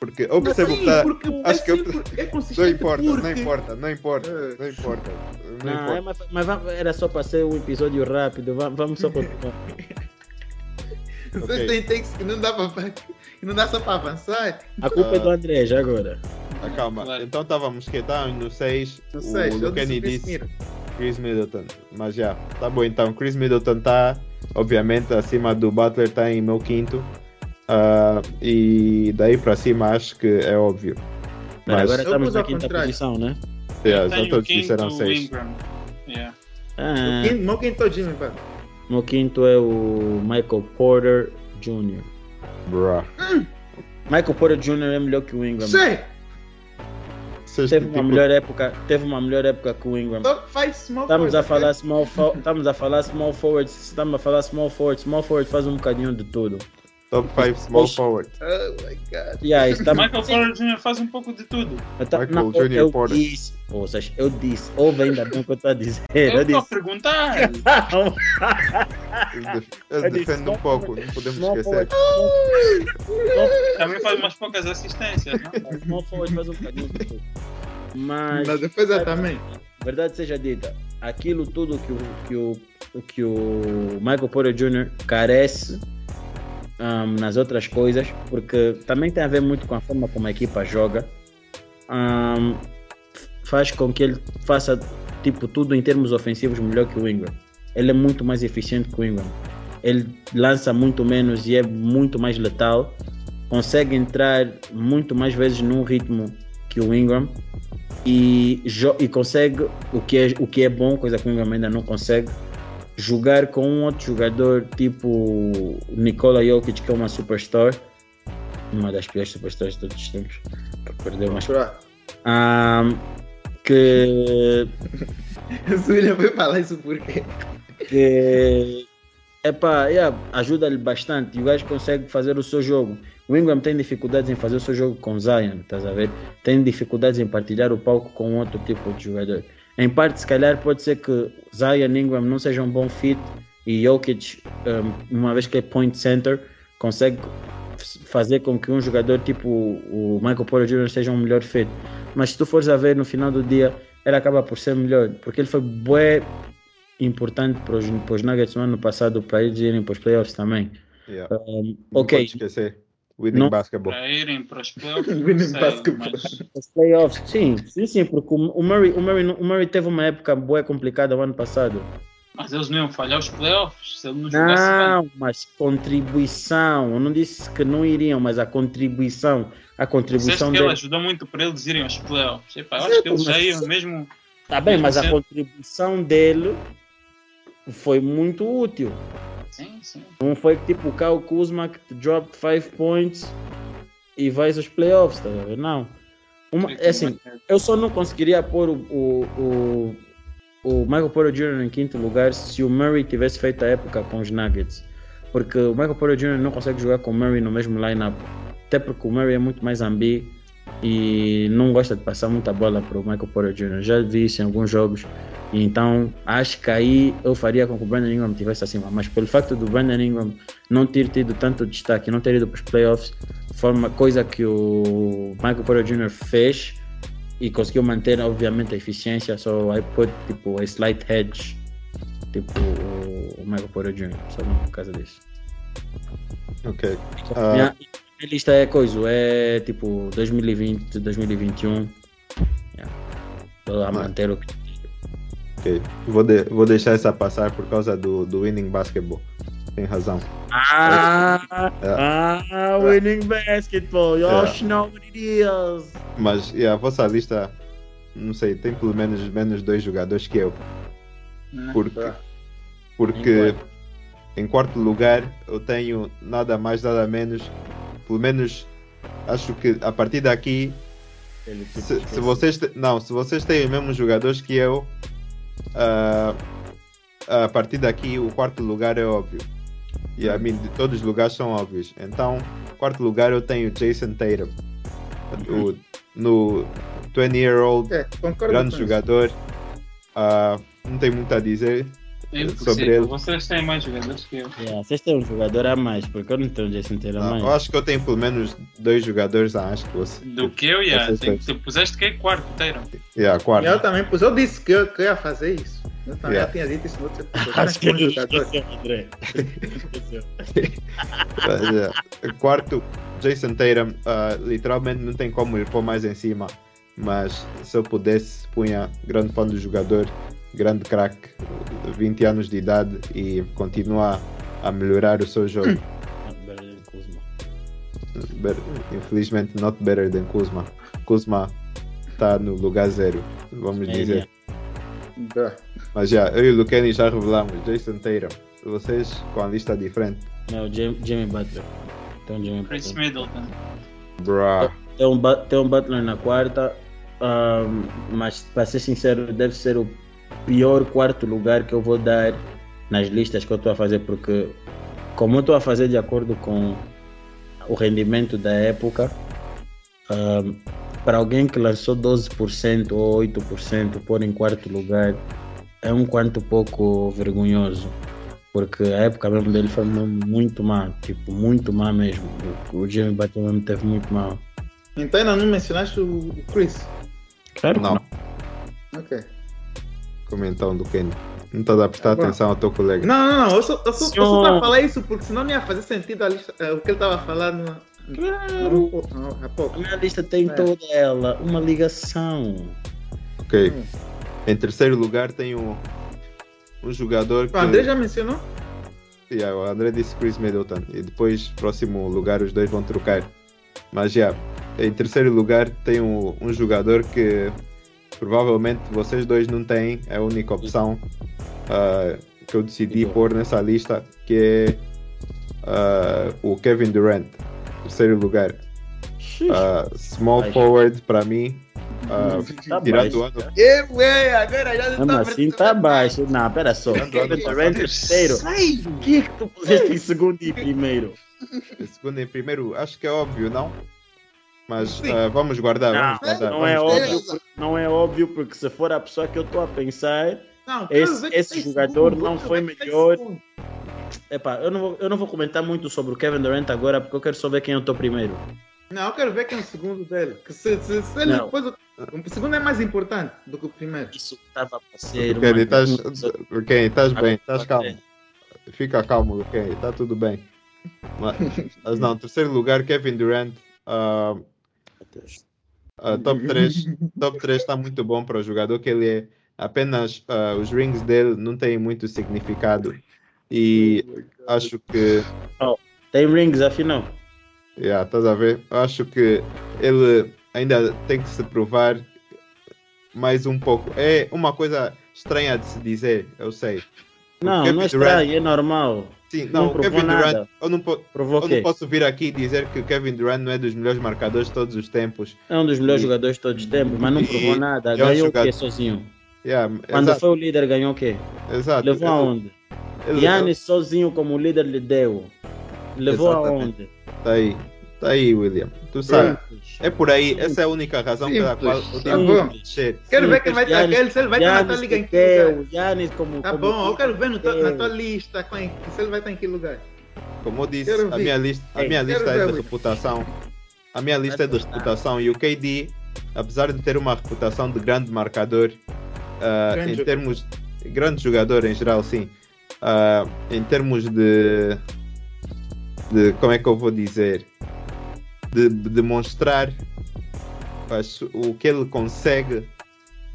Porque eu Mas percebo que tá- porque acho é, que eu- é não consistente importa, porque... não importa, não importa, É. não importa. Não Não, é, importa. mas, mas vamos- era só para ser um episódio rápido. Vamos, vamos só continuar. Vocês Ok. têm takes que não dá para não dá só para avançar. A culpa é do André, já agora. Ah, calma, Claro. então estávamos que estávamos no 6. Não sei, O eu Luquene disse disse Chris Middleton. Mas já, tá bom então. Chris Middleton tá, obviamente, acima do Butler, tá em meu quinto. Ah, e daí para cima acho que é óbvio. Mas Mas agora estamos na quinta contrário. posição, né? yeah, Eu já tenho todos quinto disseram seis. Ingram. Yeah. Ah, Quem- Meu quinto é o Jimmy, pá. meu quinto é o Michael Porter Jr. Bruh. Michael Porter Jr. é melhor que o Ingram. Sei! Vocês, Teve uma tipo, melhor época, teve uma melhor época que o Ingram. Top 5 small Estamos a forward, falar small fo- estamos a falar small forward, estamos a falar small forward, small forward faz um bocadinho de tudo. Top 5 small Oxe. forward. Oh my god. E aí, estamos Michael Porter Jr. faz um pouco de tudo. Eu ta- Michael não, Jr. eu Porter. disse, ou seja, eu disse, ouve ainda bem o que eu estou a dizer. Eu estou a disse, perguntar. Eles, disse defendem um pouco, não podemos small esquecer. forward, Também faz umas poucas assistências, não? small forward faz um bocadinho de tudo. Mas, Na defesa também. verdade seja dita, aquilo tudo que o, que o, que o Michael Porter Jr. carece ahm, nas outras coisas, porque também tem a ver muito com a forma como a equipa joga, ahm, faz com que ele faça tipo tudo em termos ofensivos melhor que o Ingram. Ele é muito mais eficiente que o Ingram. Ele lança muito menos e é muito mais letal. Consegue entrar muito mais vezes num ritmo que o Ingram e, e consegue o que, é, o que é bom, coisa que o Ingram ainda não consegue, jogar com um outro jogador tipo Nikola Jokic, que é uma superstar, uma das piores superstars de todos os tempos, que perdeu umas Bro. Ahm, que, O William foi falar isso por quê? que epá, yeah, ajuda-lhe bastante e o gajo consegue fazer o seu jogo. O Ingram tem dificuldades em fazer o seu jogo com Zion, estás a ver? Tem dificuldades em partilhar o palco com outro tipo de jogador. Em parte, se calhar, pode ser que Zion Ingram não sejam um bom fit e Jokic, um, uma vez que é point center, consegue fazer com que um jogador tipo o Michael Porter Jr. seja um melhor fit. Mas se tu fores a ver no final do dia, ele acaba por ser melhor, porque ele foi bué importante para os, para os Nuggets no ano passado para eles irem para os playoffs também. Yeah. Um, ok. Winning Não- basketball. Para irem para os playoffs. Winning sei, basketball. mas- os playoffs, sim, sim, sim, porque o Murray, o Murray, o Murray teve uma época boa complicada o ano passado. Mas eles não iam falhar os playoffs se ele não jogasse bem. Não, mas contribuição. Eu não disse que não iriam, mas a contribuição, a contribuição que ele dele. ajudou muito para eles irem aos playoffs. Epá, eu Certo, acho que eles já iam mesmo. Tá bem, mas a Sim. contribuição dele foi muito útil. Sim, sim. Não foi tipo o Kyle Kuzma que te dropped 5 points e vais aos playoffs, tá ver? Não. Uma, é assim, eu só não conseguiria pôr o, o, o, o Michael Porter Jr. em quinto lugar se o Murray tivesse feito a época com os Nuggets. Porque o Michael Porter Jr. não consegue jogar com o Murray no mesmo lineup. Até porque o Murray é muito mais ambi e não gosta de passar muita bola para o Michael Porter Jr. Já vi isso em alguns jogos. Então acho que aí eu faria com que o Brandon Ingram estivesse acima. Mas pelo facto do Brandon Ingram não ter tido tanto destaque, não ter ido para os playoffs, forma coisa que o Michael Porter Jr. fez e conseguiu manter obviamente a eficiência, só I put tipo a slight hedge tipo o Michael Porter Jr. só por causa disso. Ok. Ah. Minha, minha lista é coisa, é tipo 2020, 2021. Yeah. Mas- manter o que ok. Vou, de- vou deixar essa passar por causa do, do winning basketball. Tem razão. Ah, É. ah, winning basketball, É. know what it is. Mas e a vossa lista, não sei, tem pelo menos menos dois jogadores que eu. né? Porque, porque em quarto lugar eu tenho nada mais, nada menos. Pelo menos acho que a partir daqui, Ele, tipo, se, se vocês não, se vocês têm os mesmos jogadores que eu, ah, a partir daqui o quarto lugar é óbvio. E a mim de todos os lugares são óbvios. Então, quarto lugar eu tenho Jason Tatum. O, no 20 year old É, concordo grande jogador. Ah, não tem muito a dizer. É sobre impossível. ele. Vocês têm mais jogadores que eu. Yeah, vocês têm um jogador a mais, porque eu não tenho Jason Tatum a Ah, mais. eu acho que eu tenho pelo menos dois jogadores a mais que você. Do que eu. Vocês Tem, tu puseste que é quarto, inteiro. Yeah, quarto. Eu também pus, eu disse que eu, que eu ia fazer isso. Eu também Yeah. já tinha dito isso no outro episódio. Acho que ele jogador. esqueceu, André. É, Quarto, Jason Tatum. ah, literalmente não tem como ir pôr mais em cima. Mas se eu pudesse, punha grande fã do jogador, grande craque, 20 anos de idade e continua a melhorar o seu jogo. Ah, Brandon Kuzma. better- infelizmente, not better than Kuzma. Kuzma está no lugar zero, vamos É, dizer. Dá. Mas já, eu e o Luqueni já revelamos. Jason Tatum. Vocês com a lista diferente. Não, Jim- Jimmy Butler. Então, Jimmy Chris Butler. Middleton. Bruh. Tem um, tem um Butler na quarta, ahm, mas para ser sincero, deve ser o pior quarto lugar que eu vou dar nas listas que eu estou a fazer, porque como eu estou a fazer de acordo com o rendimento da época, ahm, para alguém que lançou 12% ou 8% pôr em quarto lugar é um quanto pouco vergonhoso. Porque a época mesmo dele foi muito má, tipo, muito má mesmo. O Jimmy Butler mesmo teve muito mal. Então ainda não mencionaste o Chris. Claro que Não, Ok. Como então, Luqueni? Não estás a prestar atenção ao teu colega. Não, não, não. Eu só, tava a falar isso porque senão não ia fazer sentido a lista, eh, o que ele estava falando Claro. no- há A minha lista tem É. toda ela uma ligação. Ok. Hum. Em terceiro lugar tem um, um jogador que. O André já mencionou? Yeah, o André disse Chris Middleton. E depois, próximo lugar, os dois vão trocar. Mas já, em terceiro lugar tem um, um jogador que provavelmente vocês dois não têm. É a única opção ah, que eu decidi pôr nessa lista, que é ah, o Kevin Durant. Terceiro lugar. Ah, small Baixo. forward para mim. ah, Tá tirando o baixo. ano. É, ué, agora já Mesmo assim tá baixo. Não, pera só. Kevin. Durant terceiro. O que é que tu puseste em segundo e primeiro? Em segundo e primeiro, acho que é óbvio, não? Mas ah, vamos guardar, Não, vamos guardar. não é guardar. óbvio, porque- não é óbvio porque se for a pessoa que eu estou a pensar, Não, Esse- esse tem jogador segundo, não foi tem melhor. epá, eu não, vou, eu não vou comentar muito sobre o Kevin Durant agora porque eu quero só ver quem eu estou primeiro. Não, eu quero ver quem é o segundo dele. Que se, se, se ele depois. O, o segundo é mais importante do que o primeiro. Isso estava a ser. Uma- estás estás bem, estás calmo. Fica calmo, Luqueni, está tudo bem. Mas, mas não, terceiro lugar, Kevin Durant. Ah, ah, top 3 top 3 está muito bom para o jogador que ele é. Apenas ah, os rings dele não têm muito significado. E acho que Tem rings, afinal. Yeah, estás a ver? Acho que ele ainda tem que se provar mais um pouco. É uma coisa estranha de se dizer, eu sei. Não, não é Durant- estranho, é normal. Sim, Não não, Kevin Durant, nada. eu não, eu não posso vir aqui dizer que o Kevin Durant não é dos melhores marcadores de todos os tempos. É um dos melhores E- jogadores de todos os tempos, mas não provou nada. e é um Ganhou o quê sozinho? Yeah, Quando exato, foi o líder, ganhou o quê? exato. Levou aonde? Yannis sozinho como líder lhe deu. Levou Exatamente. aonde? Tá aí, tá aí, William. Tu sabe. É por aí, essa é a única razão pela Simples. qual eu Tá tenho bom. que descer. Quero ver quem vai estar. Se ele vai estar na tua liga em que lugar? como. Tá como bom, eu quero ver no teu- na tua lista quem- se ele vai estar em que lugar. Como eu disse, Quero a minha lista, a minha quero lista é William. reputação. A minha lista é de gostar. reputação e o KD, apesar de ter uma reputação de grande marcador, ah, Grande em jogador. termos grande jogador em geral, sim. Ah, em termos de, de como é que eu vou dizer, de, de demonstrar o que ele consegue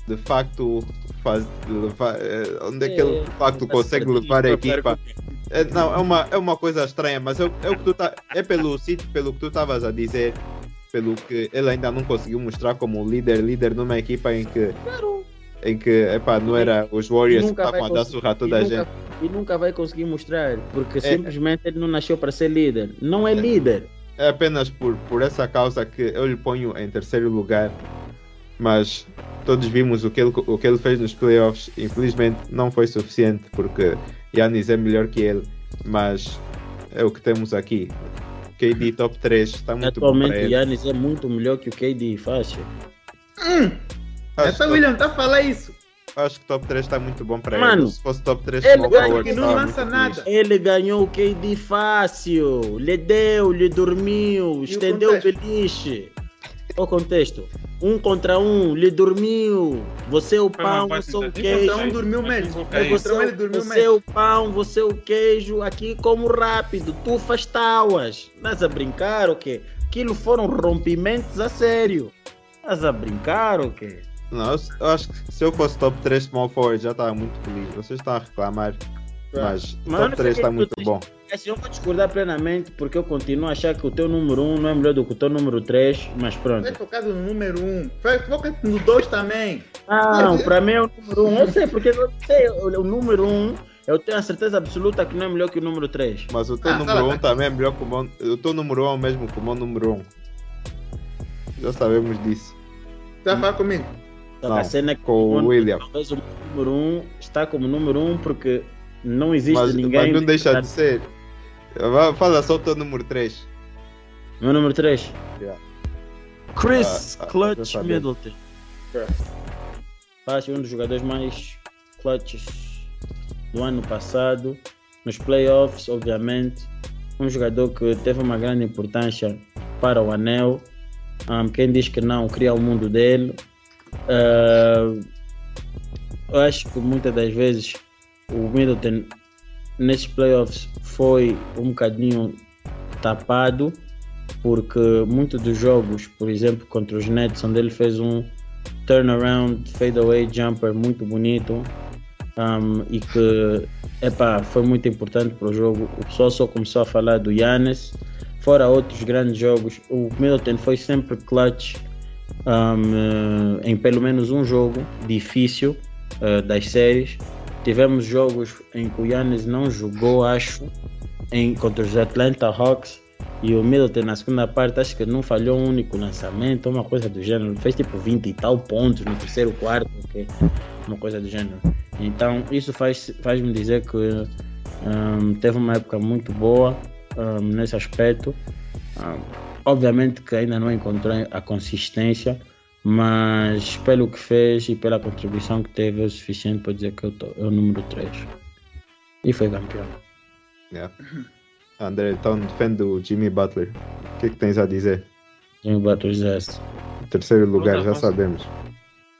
de facto faz, levar, eh, onde é que ele de facto consegue levar a equipa. É, não, é uma, é uma coisa estranha, mas é, é o que tu tá, é pelo sítio, pelo que tu estavas a dizer, pelo que ele ainda não conseguiu mostrar como líder, líder numa equipa em que em que epá, não era os Warriors que estavam a dar surra a toda a nunca- gente. E nunca vai conseguir mostrar, porque É. simplesmente ele não nasceu para ser líder. Não é líder. É apenas por, por essa causa que eu lhe ponho em terceiro lugar, mas todos vimos o que ele, o que ele fez nos playoffs. Infelizmente não foi suficiente porque Yannis é melhor que ele, mas é o que temos aqui. KD top 3 está muito bom Atualmente o ele. Yannis é muito melhor que o KD, fácil. Acho, Essa que- William tá a falar isso. Acho que top 3 está muito bom para Mano, ele. Se fosse top 3 ele forward, que não lança nada. Ele ganhou o KD fácil, lhe deu, lhe dormiu, estendeu o beliche. O contexto, um contra um, lhe dormiu. Você é o pão, você é o queijo. Então um dormiu Mas mesmo. É. Você, Contra ele dormiu você é o pão, você é o queijo, aqui como rápido, tu faz tauas. Estás a brincar o quê? Aquilo foram rompimentos a sério. Estás a brincar o quê? Não, eu, eu acho que se eu fosse top 3 small forward já estava muito feliz. Vocês estão a reclamar. Mas Mas top olha 3 está muito bom. Assim, eu vou discordar plenamente porque eu continuo a achar que o teu número 1 um não é melhor do que o teu número 3, mas pronto. Vai focado no número 1. Um. Vai foca no 2 também. Não, para mim é o número 1. Um. Eu sei, porque eu sei, o, o número 1, um, eu tenho a certeza absoluta que não é melhor que o número 3. Mas o teu Ah, número 1 fala, um também é melhor que o meu. O teu número 1 um é o mesmo que o meu número 1. Um. Já sabemos disso. Você vai falar comigo? Não, a cena é que com o William. talvez o número 1 um está como número 1 um porque não existe Mas, ninguém. mas não deixa de ser. Vai- Fala só o teu número 3. Meu número 3. Yeah. Chris Ah, ah, Clutch sabemos. Middleton. Acho um dos jogadores mais clutches do ano passado. Nos playoffs, obviamente. Um jogador que teve uma grande importância para o anel. Um, quem diz que não, cria o mundo dele. Uh, eu acho que muitas das vezes o Middleton nesses playoffs foi um bocadinho tapado porque muitos dos jogos, por exemplo, contra os Nets, onde ele fez um turnaround, fadeaway jumper muito bonito um, e que epá, foi muito importante para o jogo. O pessoal só começou a falar do Giannis, fora outros grandes jogos. O Middleton foi sempre clutch um, em pelo menos um jogo difícil uh, das séries. Tivemos jogos em que o Giannis não jogou, acho, em, contra os Atlanta Hawks e o Middleton na segunda parte acho que não falhou um único lançamento, uma coisa do gênero. Fez tipo 20 e tal pontos no terceiro quarto, okay? uma coisa do gênero. Então isso faz, faz dizer que um, teve uma época muito boa um, nesse aspecto. Um, obviamente que ainda não encontrei a consistência, mas pelo que fez e pela contribuição que teve é o suficiente para dizer que eu tô, é o número 3. E foi campeão. Yeah. André, então defende o Jimmy Butler. O que, é que tens a dizer? Jimmy Butler Zest. Terceiro lugar, Toda já vossa- sabemos.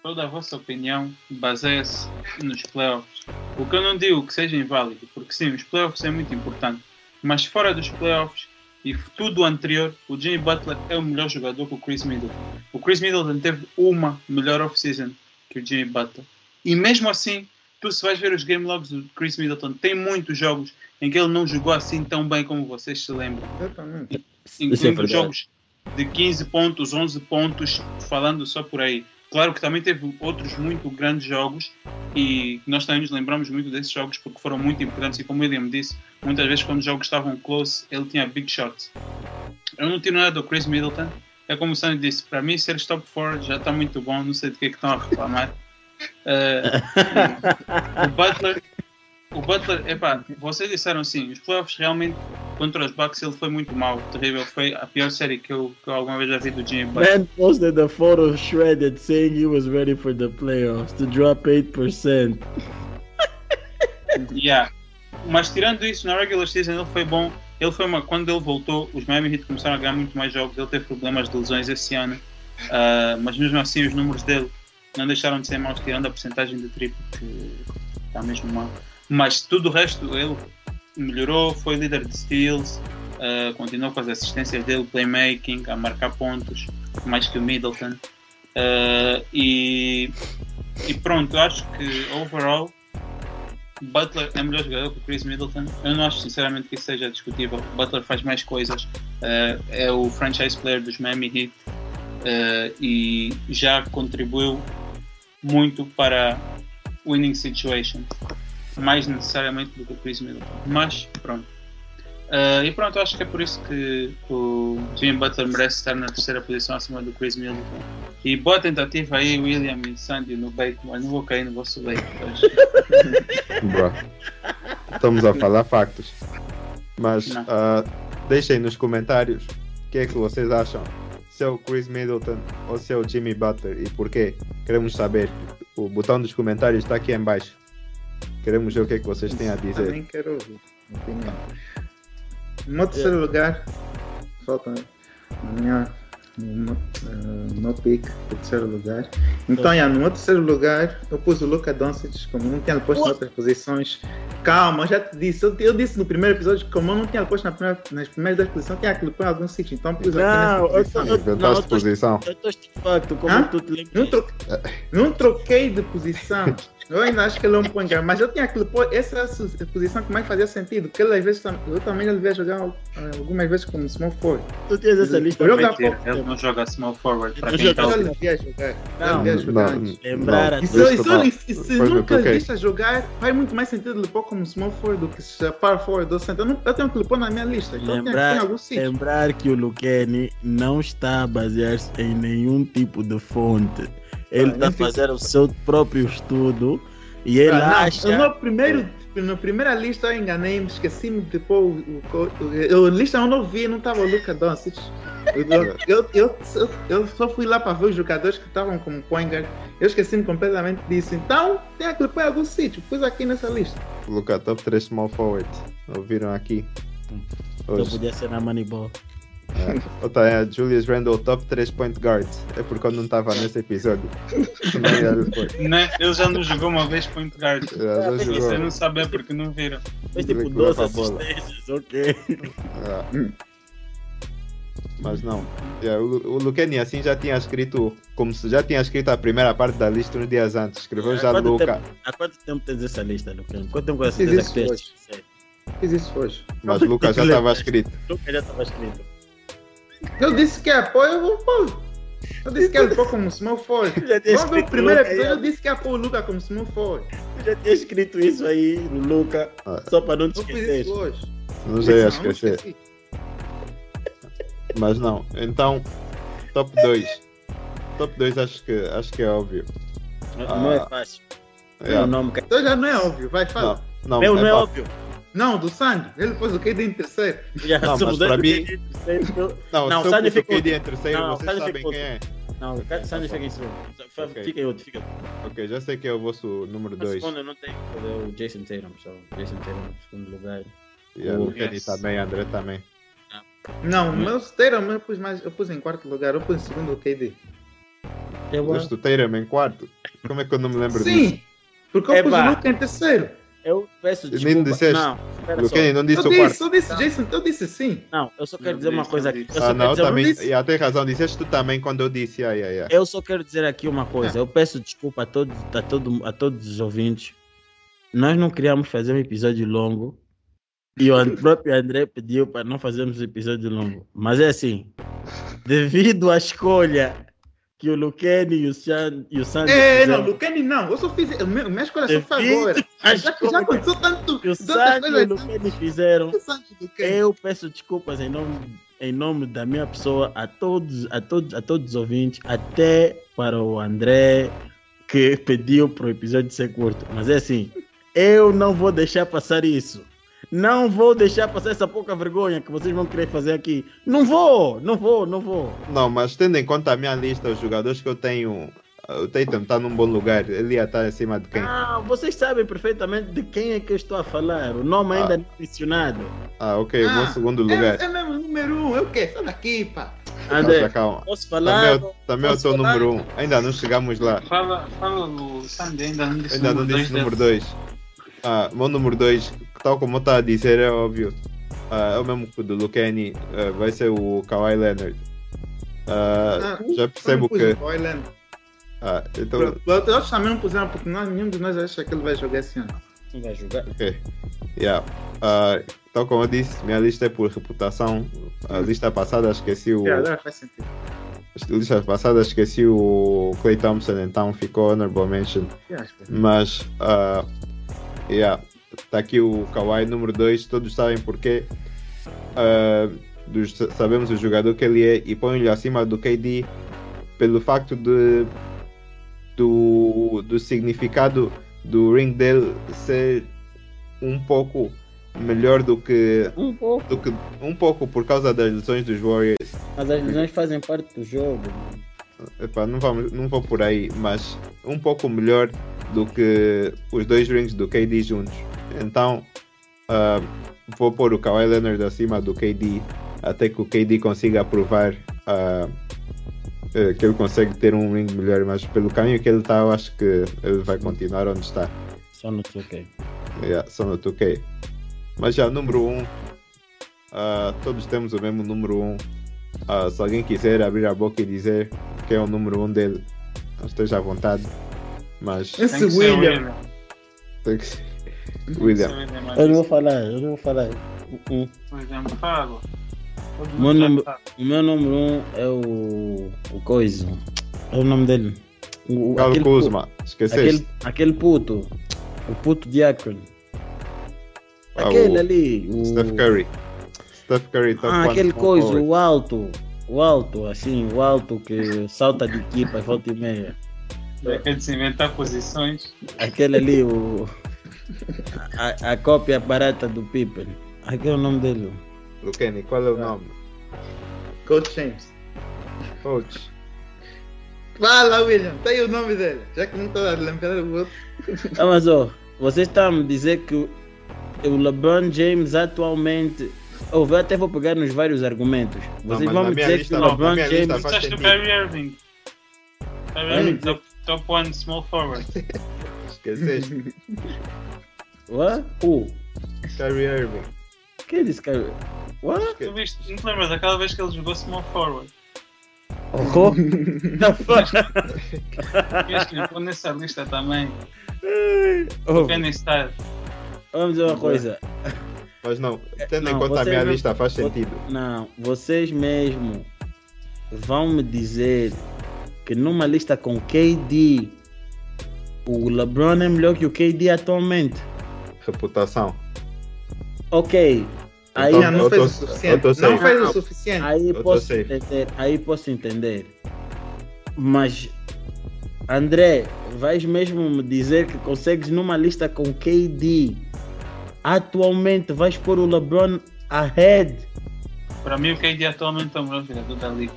Toda a vossa opinião baseia-se nos playoffs. O que eu não digo que seja inválido, porque sim, os playoffs é muito importante. Mas fora dos playoffs e tudo o anterior, o Jimmy Butler é o melhor jogador que o Chris Middleton. O Chris Middleton teve uma melhor off-season que o Jimmy Butler. E mesmo assim, tu se vais ver os game logs do Chris Middleton, tem muitos jogos em que ele não jogou assim tão bem como vocês se lembram Exatamente. É incluindo verdade. jogos de 15 pontos, 11 pontos, falando só por aí. Claro que também teve outros muito grandes jogos e nós também nos lembramos muito desses jogos porque foram muito importantes e como o William disse, muitas vezes quando os jogos estavam close, ele tinha big shots. Eu não tiro nada do Chris Middleton, é como o Sandy disse, para mim ser top 4 já está muito bom, não sei de que é que estão a reclamar. Eh, o Butler, o Butler, epá, vocês disseram assim, os playoffs realmente contra os Bucks ele foi muito mal, terrível, foi a pior série que eu, que eu alguma vez já vi do Jimmy Butler. Man posted a photo shredded saying he was ready for the playoffs to drop 8%. Yeah. Mas tirando isso, na regular season ele foi bom. Ele foi uma, quando ele voltou, os Miami Heat começaram a ganhar muito mais jogos. Ele teve problemas de lesões esse ano, Ah, mas mesmo assim os números dele não deixaram de ser maus, tirando a porcentagem de triplo que está mesmo mal. Mas tudo o resto ele melhorou, foi líder de steals, ah, continuou com as assistências dele, playmaking, a marcar pontos, mais que o Middleton. Ah, e, e pronto, acho que overall Butler é melhor jogador que Chris Middleton. Eu não acho sinceramente que isso seja discutível. Butler faz mais coisas. eh, é o franchise player dos Miami Heat eh, e já contribuiu muito para winning situation. Mais necessariamente do que o Chris Middleton. Mas pronto. Eh, e pronto, acho que é por isso que o Jimmy Butler merece estar na terceira posição acima do Chris Middleton. E boa tentativa aí, William e Sandy no bait, mas não vou cair no vosso bait. Bro. Estamos a falar factos. Mas ah, deixem nos comentários o que é que vocês acham. Se é o Chris Middleton ou se é o Jimmy Butler e porquê. Queremos saber. O botão dos comentários está aqui em baixo. Queremos ver o que é que vocês têm a dizer. Também quero ouvir. Opinião. No meu terceiro lugar, falta minha, no, meu- eh, meu pick, terceiro lugar. Então, já, no meu terceiro lugar, eu pus o Luca Doncic, como eu não tinha posto em outras posições. Calma, eu já te disse. Eu, eu disse no primeiro episódio que, como eu não tinha posto na primeira- nas primeiras duas posições, tinha que pôr algum sítio. Então, pus aqui Não, nessa eu posição. tô- posição. Eu estou estupefacto, como Hã? tu te lembras. Não, tro- não troquei de posição. Eu ainda acho que ele é um point guard, mas eu tinha aquele po- essa é posição que mais fazia sentido, porque ele às vezes eu também ele devia jogar algumas vezes como small forward. Tu tens essa lista. Joga pouco ele não joga small forward. Para Não quem tá ouvindo. devia jogar. Não, devia jogar Não, antes. Lembrar a E se, não. nunca toquei. viste a jogar, faz muito mais sentido ele pôr como small forward do que se power forward ou center. Eu, não, eu tenho que pôr na minha lista, então eu tenho que ter em Lembrar, algum sítio. lembrar que o Luqueni não está a basear-se em nenhum tipo de fonte. Ele está fazer o seu próprio estudo e ele não, acha. No primeiro, na primeira lista eu enganei-me, esqueci-me de pôr o, o, o, eu- a lista eu não vi, não estava o Luca Doncic. Eu, eu, eu, eu, eu só fui lá para ver os jogadores que estavam como point guard. Eu esqueci-me completamente disso. Então, tem que pôr em algum sítio. Pus aqui nessa lista. Luca, top 3 small forward. Ouviram aqui? Eu Hoje. podia ser na Moneyball. É. Outra é a Julius Randle, top 3 point guard. É porque eu não estava nesse episódio. Né? Ele já nos jogou uma vez point guard. É, já que jogou. Você não sabe é porque não viram. Fez tipo Ele que 12 leva a bola. assistências, ok. É. Mas não. É, o, o Luqueni assim já tinha escrito, como se já tinha escrito a primeira parte da lista uns dias antes. Escreveu já Luca, tempo- Há quanto tempo tens essa lista, Luqueni? Quanto tempo com essa que tens? Sei. Fiz isso hoje. mas Luca já estava escrito. Luca já estava escrito. Eu disse que é apoio, eu vou pôr. Eu disse que ele pôr como. Já tinha Vamos ver o primeiro episódio, eu disse que ia pôr o Luca como small forward. Tu já tinha escrito isso aí no Luca, Ah. só para não te Eu fiz esquecer. isso hoje. Não já ia Não, não esquecer. Mas não. Então, top 2. Top 2 acho que, acho que é óbvio. Não é fácil. É. Meu nome que- Então já não é óbvio, vai, fala. Não, não, Meu não é pá, óbvio. Não, do Sandy. Ele pôs o KD em terceiro. Já Não, mas para mim- terceiro. Não, Não, eu Sandy pus o ficou- KD em terceiro, Não, vocês sabem ficou- quem é. Não, o Sandy fica em segundo. Fica- em outro, fica. Ok, já sei que é o vosso número Na 2. segunda não tem fazer o Jason Tatum, só. Jason Tatum no segundo lugar. E o- Kenny Yes. também, André também. Não, o meu Tatum eu pus mais. Eu pus em quarto lugar, eu pus em segundo o KD. Eu, Gosto do Tatum em quarto. Como é que eu não me lembro disso? Sim! Porque eu pus Eba. o Luca em terceiro. Eu peço Nem desculpa. disseste. Não, espera só. Kenny não disse Eu o quarto. disse, eu disse Jason, eu disse sim. Não, eu só quero Não dizer uma coisa aqui. Eu Ah, não, também. disse. E até razão, disseste tu também quando eu disse. Yeah, yeah, yeah. Eu só quero dizer aqui uma coisa. Eu peço desculpa a todos, a, todo, a todos os ouvintes. Nós não queríamos fazer um episódio longo. E o próprio André pediu para não fazermos um episódio longo. Mas é assim. Devido à escolha que o Luqueni e o, San, e o É, não, Lucani não. Eu só fiz. minha, escolha só foi agora. Já, já aconteceu tanto. que o Sandy e o Luqueni fizeram, eu peço desculpas em nome, em nome da minha pessoa a todos, a todos, a todos os ouvintes, até para o André que pediu para o episódio ser curto. Mas é assim, eu não vou deixar passar isso. Não vou deixar passar essa pouca vergonha que vocês vão querer fazer aqui. Não vou, não vou, não vou. Não, mas tendo em conta a minha lista, os jogadores que eu tenho, o Tatum está num bom lugar. Ele ia estar acima de quem? Ah, vocês sabem perfeitamente de quem é que eu estou a falar. O nome ainda Ah. não é mencionado. Ah, ok, o meu Ah, segundo lugar. É, é mesmo número um. Eu quê? Sai daqui, pá. André, Nossa, calma. posso Também falar? eu, também eu Posso estou número 1. Um. Ainda não chegamos lá. Fala, fala o Sandy, ainda não disse Ainda o não número disse dois número dele. 2. Ah, meu número 2, tal como eu estava a dizer, é óbvio. Ah, é o mesmo que o do Lucani. ah, vai ser o Kawhi Leonard. Ah, Ah, já percebo eu que. o Boylan. Ah, então, Outros também não puseram porque nós, nenhum de nós acha que ele vai jogar esse ano. Não vai jogar. ok. Yeah. Ah, tal como eu disse, minha lista é por reputação. A lista passada esqueci o. É, agora faz sentido. A lista passada esqueci o Clay Thompson, então ficou honorable mention. Eu acho que- Mas, ah, yeah, tá aqui o Kawhi número 2, todos sabem porquê. Ah, dos- sabemos o jogador que ele é e põe-lhe acima do KD pelo facto de do, do significado do ring dele ser um pouco melhor do que, Um pouco. do que um pouco por causa das lesões dos Warriors. Mas as lesões fazem parte do jogo. Epá, não, vamos, não vou por aí, mas um pouco melhor do que os dois rings do KD juntos. Então, ah, vou pôr o Kawhi Leonard acima do KD até que o KD consiga provar eh, que ele consegue ter um ring melhor. Mas pelo caminho que ele está, eu acho que ele vai continuar onde está. Só no 2K. Yeah, só no 2K. Mas já, número 1. Um, ah, todos temos o mesmo número 1. Um. Se alguém quiser abrir a boca e dizer quem é o número 1 um dele, esteja à vontade. Mas Esse William. tem que ser. William. William Eu não vou falar, eu não vou falar. Uh-uh. William, fala. Meu nome-. O meu número um é o. O Coisa. É o nome dele. O, o- Cal aquele, Kuzma. puto, Esqueceste? aquele, aquele puto. O puto de Akron. Ah, Aquele o ali. O, Steph Curry. Steph Curry tá Ah, aquele coisa, forward. o alto. O alto, assim, o alto que salta de equipa, volta e meia. É que de se inventar posições. Aquele ali, o. A, a cópia barata do Pippen. Aquele é o nome dele. Luqueni, qual é o nome? Coach James. Coach. Fala, William. Tem o nome dele. Já que não estou a lembrar o outro. Ah, mas ó, vocês estão a me dizer que o, LeBron James atualmente. Eu vou- até vou pegar nos vários argumentos. Não, Vocês mas vão me dizer que o não, LeBron lista James. faz Disseste o sentido. Kyrie Irving. Kyrie Irving, top, top one small forward. Esqueceste? What? Who? Kyrie Irving. Quem é disse que. What? Tu viste, não te lembras daquela vez que ele jogou small forward? Oh? The fuck? Queres que lhe pôr nessa lista também? Oh, Kenny Style. vamos dizer uma coisa. Mas não, tendo em não, conta a minha não- lista, faz sentido. Não, vocês mesmo vão me dizer que numa lista com KD, o LeBron é melhor que o KD atualmente. Reputação. Ok. Aí, Então, não fez tô- o suficiente. Não fez o suficiente. aí posso entender. Aí posso entender. Mas André, vais mesmo me dizer que consegues numa lista com KD. Atualmente vais pôr o LeBron ahead. Para mim, o KD atualmente é o melhor jogador da liga.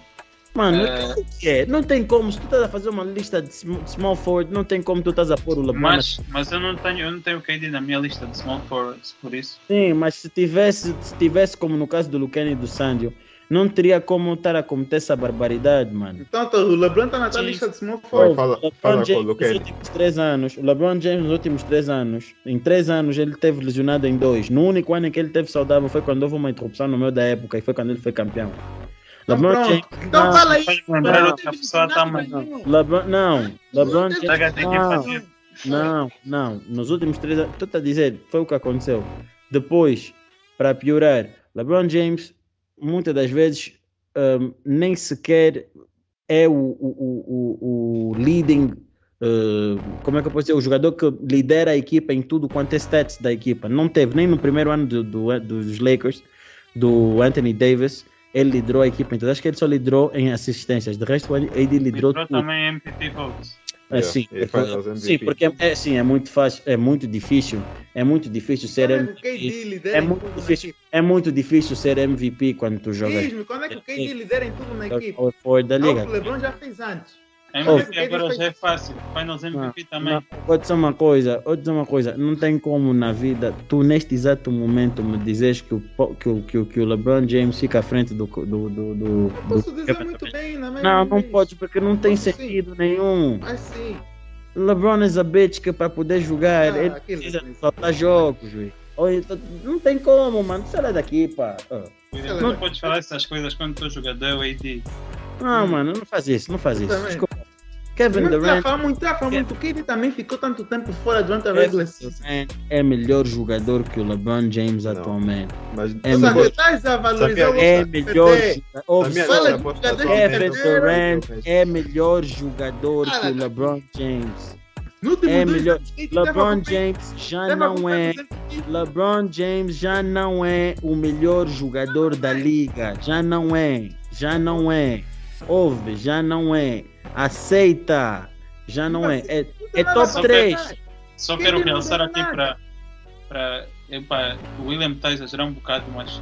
Mano, É. o que é? Não tem como. Se tu estás a fazer uma lista de sm- small forward, não tem como tu estás a pôr o LeBron. Mas, mas eu, não tenho, eu não tenho o KD na minha lista de small forwards, por isso. Sim, mas se tivesse, se tivesse como no caso do Lucani e do Sandio, não teria como estar a cometer essa barbaridade, mano. Então, tô- o LeBron está na tua Sim. lista de small forward. fala, LeBron fala com o James nos últimos três anos, o LeBron James nos últimos três anos, em três anos ele teve lesionado em dois. No único ano em que ele teve saudável foi quando houve uma interrupção no meio da época e foi quando ele foi campeão. Então, LeBron pronto. James, Então, não, fala aí. Faz lembrar Não. outra pessoa também. LeBron, não, LeBron Não, Tá, James, não. Não, não. Nos últimos três anos, tu está a dizer, foi o que aconteceu. Depois, para piorar, LeBron James, muitas das vezes, hum, nem sequer é o, o, o, o, o leading, uh, como é que eu posso dizer, o jogador que lidera a equipa em tudo quanto é stats da equipa. Não teve, nem no primeiro ano do, do- dos Lakers, do Anthony Davis, ele liderou a equipa. Então, acho que ele só liderou em assistências. De resto, o AD liderou Liderou tudo. também MVP votes. É, sim, ele faz os MVP. sim, porque é, é, sim, é muito fácil, é muito difícil, é muito difícil ser é MVP. É muito difícil, equipe? é muito difícil ser MVP quando tu jogas Diz-me, quando é que o KD lidera em tudo na equipe? forward da Não, liga. o LeBron já fez antes. MVP Oh. agora já é fácil. Finals Não, MVP também. não, vou dizer uma coisa, vou dizer uma coisa, não tem como na vida, tu neste exato momento me dizes que o, que o, que o, que o LeBron James fica à frente do. do, do, do, do Posso dizer Kevin muito bem na mesma Não, não vez. pode, porque não tem Posso sim. sentido nenhum. Mas sim. LeBron é a bitch que para poder jogar, Ah, ele precisa soltar jogos, então, Não tem como, mano. Sai daqui, pá. Ah. Tu não podes falar essas coisas quando tu jogador é AD. Não, mano, não faz isso, não faz isso. Desculpa. Kevin a Durant, falar muito, está a falar muito. O KD também ficou tanto tempo fora durante a Kevin regular season. É melhor jogador que o LeBron James Não. atualmente. Mas É seja, melhor. estás a valorizar o É melhor jogador. Só- só Kevin. Durant é melhor jogador que o LeBron James. No último É melhor. LeBron James já não é. 400 MVP. LeBron James já não é o melhor jogador da liga. Já não é. Já não é. Ouve, já não é. Aceita. Já não é. É, é top Só 3. Só quero realçar aqui para. para o William está a exagerar um bocado, mas.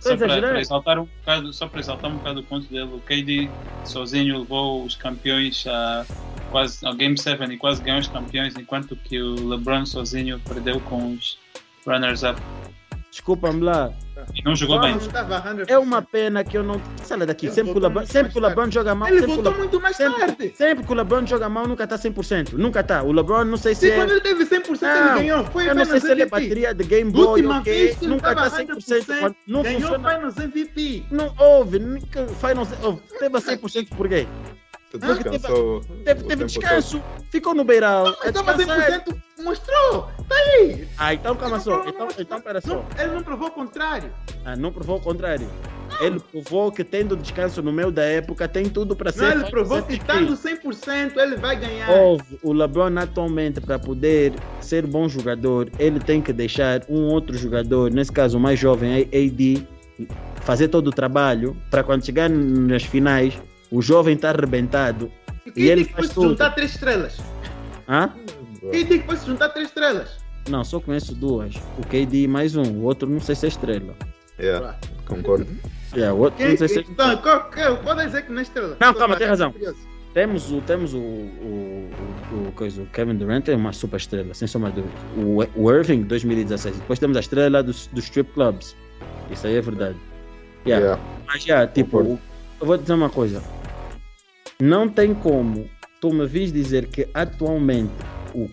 Só para exaltar um bocado, só para exaltar um bocado o ponto dele, o KD sozinho levou os campeões a quase ao Game 7 e quase ganhou os campeões, enquanto que o LeBron sozinho perdeu com os runners-up Desculpa-me lá. e não jogou bem. 100%. É uma pena que eu não. Sai lá daqui. Ele Sempre que o voltou LeBron, sempre o joga mal. Ele sempre que o voltou muito mais sempre- tarde. Sempre que o LeBron joga mal, nunca está 100%. Nunca está. O LeBron, não sei se Se é. quando ele teve 100%, Não, ele ganhou. Foi Eu não sei se ele é bateria de Game Boy, Última ok? vez que Nunca está estava 100%. Quando não Ganhou funciona. Finals MVP. Não houve, nunca, Finals, houve, teve a 100% por quê? Porque Descansou teve, o teve tempo descanso, ficou no beiral. Mas a estava descansar. 100%, mostrou! Tá aí! Ah, então calma Não, só. não, Então, não, então pera só. Não, ele não provou o contrário. Ah, não provou o contrário. Ele provou que tendo descanso no meio da época tem tudo para ser. Não, ele provou que tá estando 100% ele vai ganhar. Houve o LeBron atualmente para poder ser bom jogador, ele tem que deixar um outro jogador, nesse caso o mais jovem, AD, fazer todo o trabalho para quando chegar nas finais, o jovem está arrebentado. E e quem ele disse que faz tudo. juntar três estrelas? Hã? Quem disse que fosse juntar três estrelas? Não, só conheço duas. O KD e mais um. O outro não sei se é estrela. Yeah, concordo. É, o outro não sei se é então, qual, qual, pode dizer que não é estrela? Não, calma, tem razão. curioso. Temos o, temos o, o, o, o, coisa, o Kevin Durant é uma super estrela, sem sombra de dúvida. O, o Irving 2016. Depois temos a estrela dos, dos strip clubs. Isso aí é verdade. Yeah. Yeah. Mas já, tipo, Concordo. eu vou dizer uma coisa. Não tem como tu me vis dizer que atualmente o,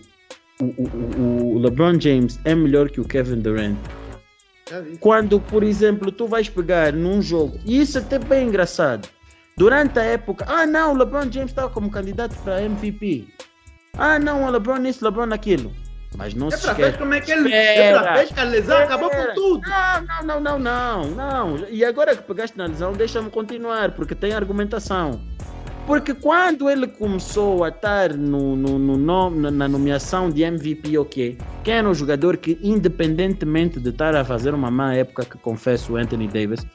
o, o, o LeBron James é melhor que o Kevin Durant. Quando, por exemplo, tu vais pegar num jogo, e isso é até bem engraçado. Durante a época, ah não, o LeBron James estava como candidato para MVP. Ah não, o LeBron isso, o LeBron aquilo. Mas não É se ver esquece. como é que ele. É pra ver que a lesão acabou Espera. com tudo. Não, não, não, não, não, não. E agora que pegaste na lesão, deixa-me continuar, porque tem argumentação. Porque quando ele começou a estar no, no, no nome- na- nomeação de MVP, ok, quem era o jogador que, independentemente de estar a fazer uma má época, que confesso, Anthony Davis,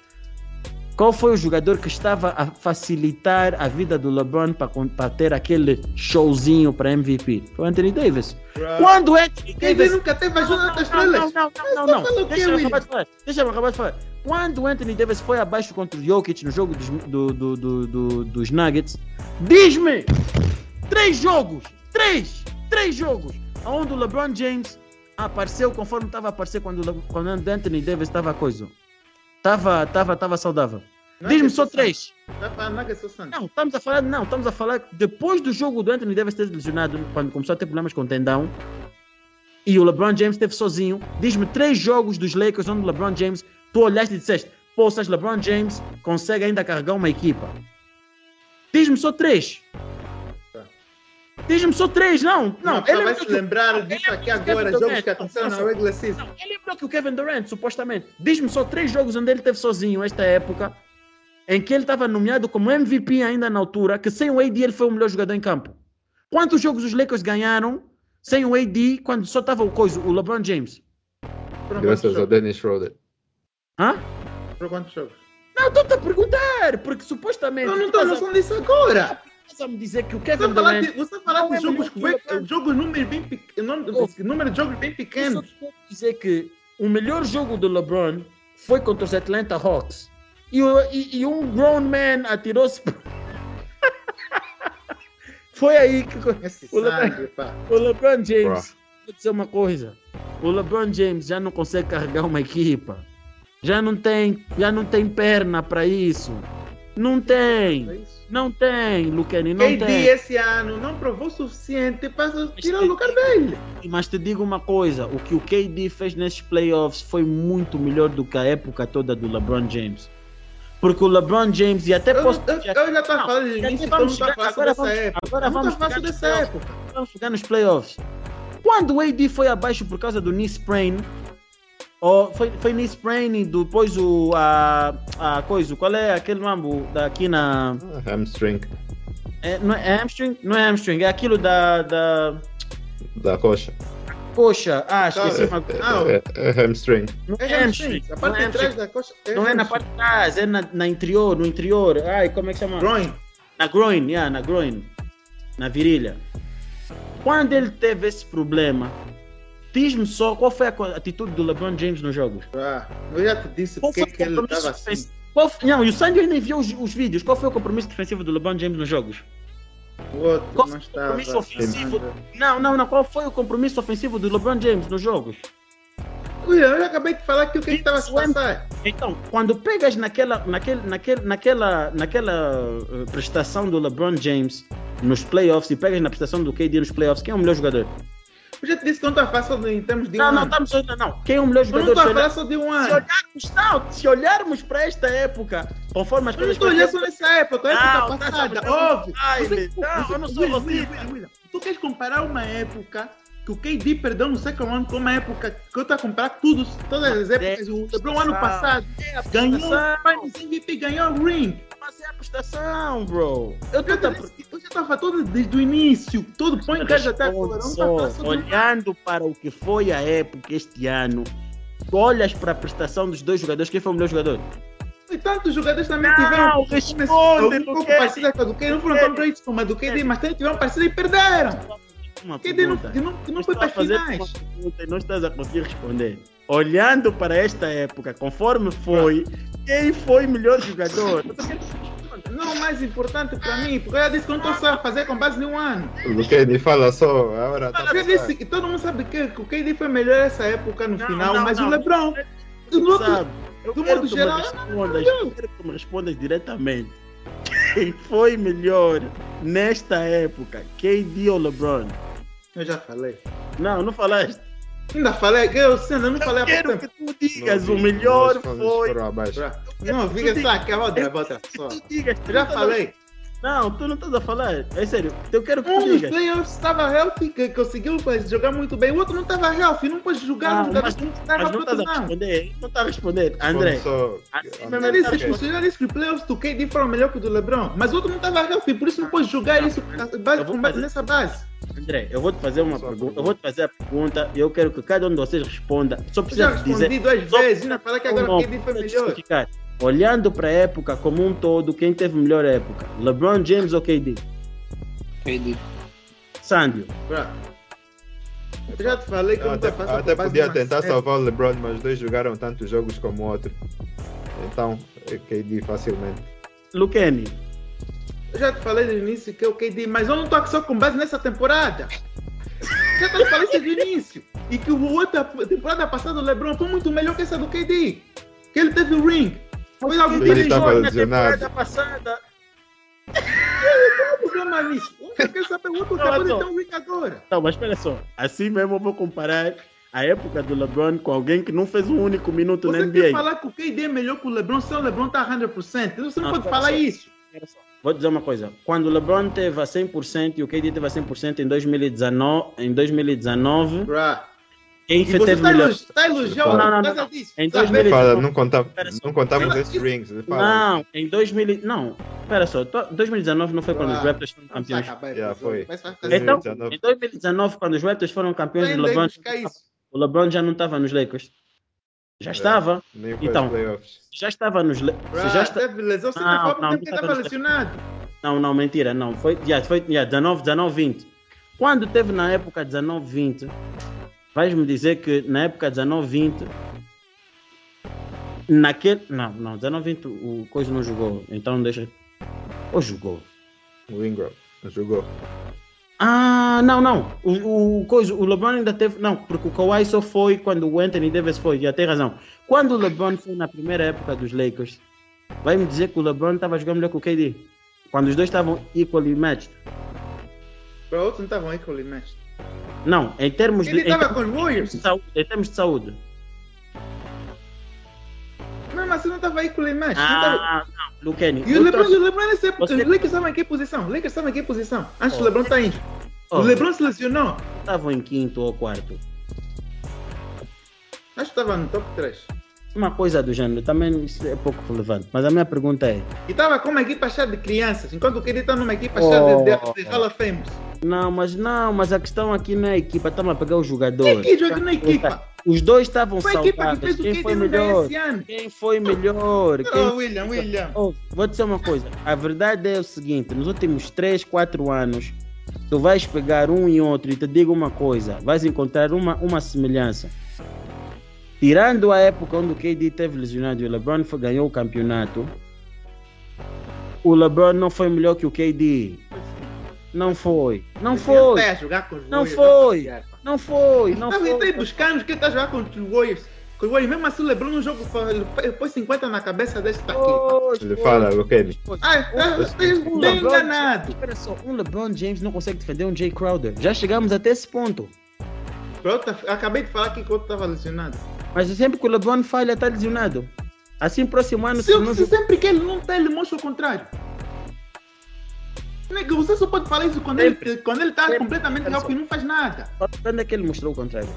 qual foi o jogador que estava a facilitar a vida do LeBron para ter aquele showzinho para MVP? Foi o Anthony Davis. Quando o Anthony Davis nunca teve ajuda das estrelas? não, não, não, Deixa eu acabar de falar. Deixa eu acabar de falar. Quando o Anthony Davis foi abaixo contra o Jokic no jogo dos, do, do, do, do- dos Nuggets, diz-me! Três jogos! Três! Três jogos! Onde o LeBron James apareceu conforme estava a aparecer quando, o quando Anthony Davis estava coisa. Estava tava, tava saudável. Diz-me só três. Ou Santos? Não, estamos a falar, não, estamos a falar que depois do jogo do Anthony Davis ter lesionado, quando começou a ter problemas com o tendão, e o LeBron James esteve sozinho, diz-me três jogos dos Lakers onde o LeBron James, tu olhaste e disseste, poças, LeBron James consegue ainda carregar uma equipa. Diz-me só três. Diz-me só três, não. Não, Não, ele vai se que o- lembrar disso aqui agora, Kevin jogos Durant. que aconteceram na Não, regular season. não, ele é melhor que o Kevin Durant, supostamente. Diz-me só três jogos onde ele esteve sozinho esta época, em que ele estava nomeado como MVP ainda na altura, que sem o AD ele foi o melhor jogador em campo. Quantos jogos os Lakers ganharam sem o AD quando só estava o coisa, o LeBron James? Graças a? Dennis Schroeder. Hã? Foram quantos jogos? Não, estou-te a perguntar, porque supostamente não tu estou estás a- noção disso agora. Estás a me dizer que o Você Kevin falar Durant... de, você falar Não de é jogos, que LeBron. jogos número bem pequeno, número de jogos bem Eu pequenos. só quero dizer que o melhor jogo do LeBron foi contra os Atlanta Hawks. E, e- e um grown man atirou-se. foi aí que O LeBron- o LeBron James. Bro. Vou dizer uma coisa. O LeBron James já não consegue carregar uma equipa. Já não tem, já não tem perna para isso. Não É tem. isso. Não tem, Luqueni, não KD tem. esse ano não provou o suficiente para tirar o lugar dele. Mas te digo uma coisa, o que o KD fez nesses playoffs foi muito melhor do que a época toda do LeBron James. Porque o LeBron James, e até Eu, posso... eu, eu já estava falando de início, então não está fácil agora dessa vamos- época. agora Não vamos está fácil chegar dessa época. vamos chegar nos playoffs. Quando o AD foi abaixo por causa do knee sprain, ou foi, foi sprain e depois o a, a coisa, qual é aquele mambo daqui na Ah, Hamstring é, não é hamstring? Não é hamstring, é aquilo da, da da coxa. coxa. Ah, esqueci uma Ah, É, é, é hamstring. Não É é hamstring. A parte é de trás hamstring. da coxa Não é na parte de trás, é na, na interior, no interior. Ai, como é que chama? Groin. Na groin, yeah, na groin. Na virilha. Quando ele teve esse problema, diz-me só qual foi a atitude do LeBron James nos jogos. Ah, eu já te disse Qual porque o que ele estava assim. Qual Não, e o Sandy ainda enviou os, os vídeos. Qual foi o compromisso defensivo do LeBron James nos jogos? O outro Qual não foi o compromisso ofensivo? Não, Não, não. Qual foi o compromisso ofensivo do LeBron James nos jogos? Eu acabei de falar que o que estava a é- passar. Então, quando pegas naquela, naquele, naquele, naquela, naquela uh, prestação do LeBron James nos playoffs e pegas na prestação do KD nos playoffs, quem é o melhor jogador? Eu já te disse que eu não estou a falar só de- em termos de Não, um não, ano. estamos olhando, não. Quem é o melhor Eu não jogador? estou a Se, falar só de um se ano. olharmos, não, se olharmos para esta época, conforme as Eu não coisas estou olhando só nessa época, a Não, época passada, óbvio. Ai, Você- não, eu não sou William, você. William. Tu queres comparar uma época que o KD perdeu no second round com uma época que eu estou a comparar tudo, todas as épocas. O LeBron ano passado ganhou Prestação. o MVP, ganhou o ring. Mas é a prestação, bro. Eu Eu disse- eu já estava todo desde o início, todo point guard até agora. Não passando olhando para o que foi a época este ano, tu olhas para a prestação dos dois jogadores, quem foi o melhor jogador? E tantos jogadores também Não, tiveram responde, um parecida com a do KD, não foram tão greats como a do KD, mas também tiveram parecida e perderam. Uma não, que não, que não Eu foi para a fazer finais. pergunta não estás a conseguir responder. Olhando para esta época, conforme foi, quem foi melhor jogador? Não, o mais importante para mim, porque eu já disse que não estou só a fazer com base de um ano. O Kenny fala só, agora tá Eu disse que todo mundo sabe que, que o KD foi melhor essa época no Não, final, não, mas não. o LeBron. Tu sabe, eu do quero modo que geral, me respondas, eu quero que me respondas diretamente. Quem foi melhor nesta época? KD ou LeBron? Eu já falei. Não, não falaste. Ainda falei, eu sendo, eu não falei Eu quero que tu digas Não, o melhor foi. Não, fica só aqui, a outra, outra. Só. já falei. Não, tu não estás a falar. É sério, eu quero que tu Um dos digas. playoffs estava healthy, que conseguiu pois, jogar muito bem. O outro não estava healthy, não pôde jogar. Não, um jogador mas- não estava não estás a não. responder. Não está a responder. André, Só, assim Ah, mesmo Eu ele já tá disse, já disse que os playoffs do KD foram melhor que o do LeBron, mas o outro não estava healthy, por isso não pôde jogar Não, isso eu base, com base nessa base. André, eu vou te fazer uma pergunta. Eu vou te fazer a pergunta e eu quero que cada um de vocês responda. Só Eu precisa já dizer. respondi duas Só- vezes, ainda falar que agora Não, o KD foi melhor. Olhando para a época como um todo, quem teve melhor época? LeBron James ou KD? KD. Sandio. Bra. Eu já te falei que eu não até, estou a passar até podia tentar série. salvar o LeBron, mas os dois jogaram tantos jogos como o outro. Então, é KD facilmente. Luqueni. Eu já te falei no início que é o KD, mas eu não estou aqui só com base nessa temporada. Já te falei isso do início. E que o outro, a temporada passada do LeBron foi muito melhor que essa do KD. Que ele teve o ring. Foi algo Ele que ele jogou. na temporada passada. Qual o problema nisso? Eu quero saber o outro Não, acabou de não. ter um agora. Não, mas espera só. Assim mesmo eu vou comparar a época do LeBron com alguém que não fez um único minuto na Você NBA. quer falar que o KD é melhor que o LeBron se o LeBron tá 100%? Você não Não, pode espera falar só. isso. Vou dizer uma coisa. Quando o LeBron teve a 100% e o KD teve a 100% em 2019, em 2019 Bruh. Quem você teve tá melhor? elogiando, tá elogiando Não, não, não, causa não. Em Sabe? 2000 Ele fala, não. não, contava, não contamos Não, esses rings. Não, em 2000, não. Espera só, to- 2019 não foi quando os Ah, Raptors foram Não campeões. saca, vai, foi. Então, 2019. em 2019, quando os Raptors foram campeões, o LeBron, isso. o LeBron já não estava nos Lakers. Já estava, Nem foi Então. já estava nos Le- já está... teve lesão, você Não, tá não, não estava tava lesionado. Não, não, mentira, não. Foi, já, foi já, 19, 19, 20. Quando teve na época 19, 20, vais-me dizer que na época 19, 20, naquele. Não, não, 19, 20 o Coisa não jogou, então deixa. Ou jogou? O Ingram não jogou. Ah, não, não. O, o, coisa, o LeBron ainda teve. Não, porque o Kawhi só foi quando o Anthony Davis foi, já tem razão. Quando o LeBron foi na primeira época dos Lakers, vai me dizer que o LeBron estava jogando melhor que o KD. Quando os dois estavam equally matched. Bro, outros não estavam equally matched. Não, em termos de, Ele estava termos com os Warriors. de saúde, em termos de saúde. Mesmo assim não estava equally matched. não tava- Ah, não, Luqueni. E o LeBron, e o LeBron nessa época, Você- os Lakers estavam em que posição? Os Lakers estavam em que posição? Antes do Oh. LeBron estar indo. O LeBron se lesionou. estavam em quinto ou quarto. Acho que estava no top 3. Uma coisa do gênero, também isso é pouco relevante. Mas a minha pergunta é: E estava com uma equipa cheia de crianças, enquanto o KD está numa equipa cheia de, de, de Hall of Famers. Não, mas não, mas a questão aqui não é a equipa, estamos a pegar o Quem jogador. que joga na equipa? Os dois estavam Foi que saudáveis. o Quem foi melhor? Quem foi melhor? Oh, Quem... William, William. Oh, vou dizer uma coisa. A verdade é o seguinte: nos últimos 3, 4 anos, tu vais pegar um e outro e te digo uma coisa: vais encontrar uma, uma semelhança. Tirando a época onde o KD teve lesionado e o LeBron foi, ganhou o campeonato, o LeBron não foi melhor que o KD. Não foi. Não foi. Ele tá a jogar com os Não foi. Não foi. Não foi. aí buscando que está a jogar contra os Warriors. Com os Warriors, mesmo assim o LeBron no jogo ele pôs 50 na cabeça deste aqui. Foi, Ele fala, o Kenny. Ah, ah, Esse- bem Um enganado. Espera só, um LeBron James não consegue defender um Jay Crowder. Já chegamos até esse ponto. Pronto, acabei de falar que o outro estava lesionado. Mas sempre que o LeBron falha, está lesionado. Assim, próximo ano, Se, se não se sempre que ele não está, ele mostra o contrário. Nega, Você só pode falar isso quando ele, quando ele está Sempre. completamente Olha rápido só. e não faz nada. Quando é que ele mostrou o contrário?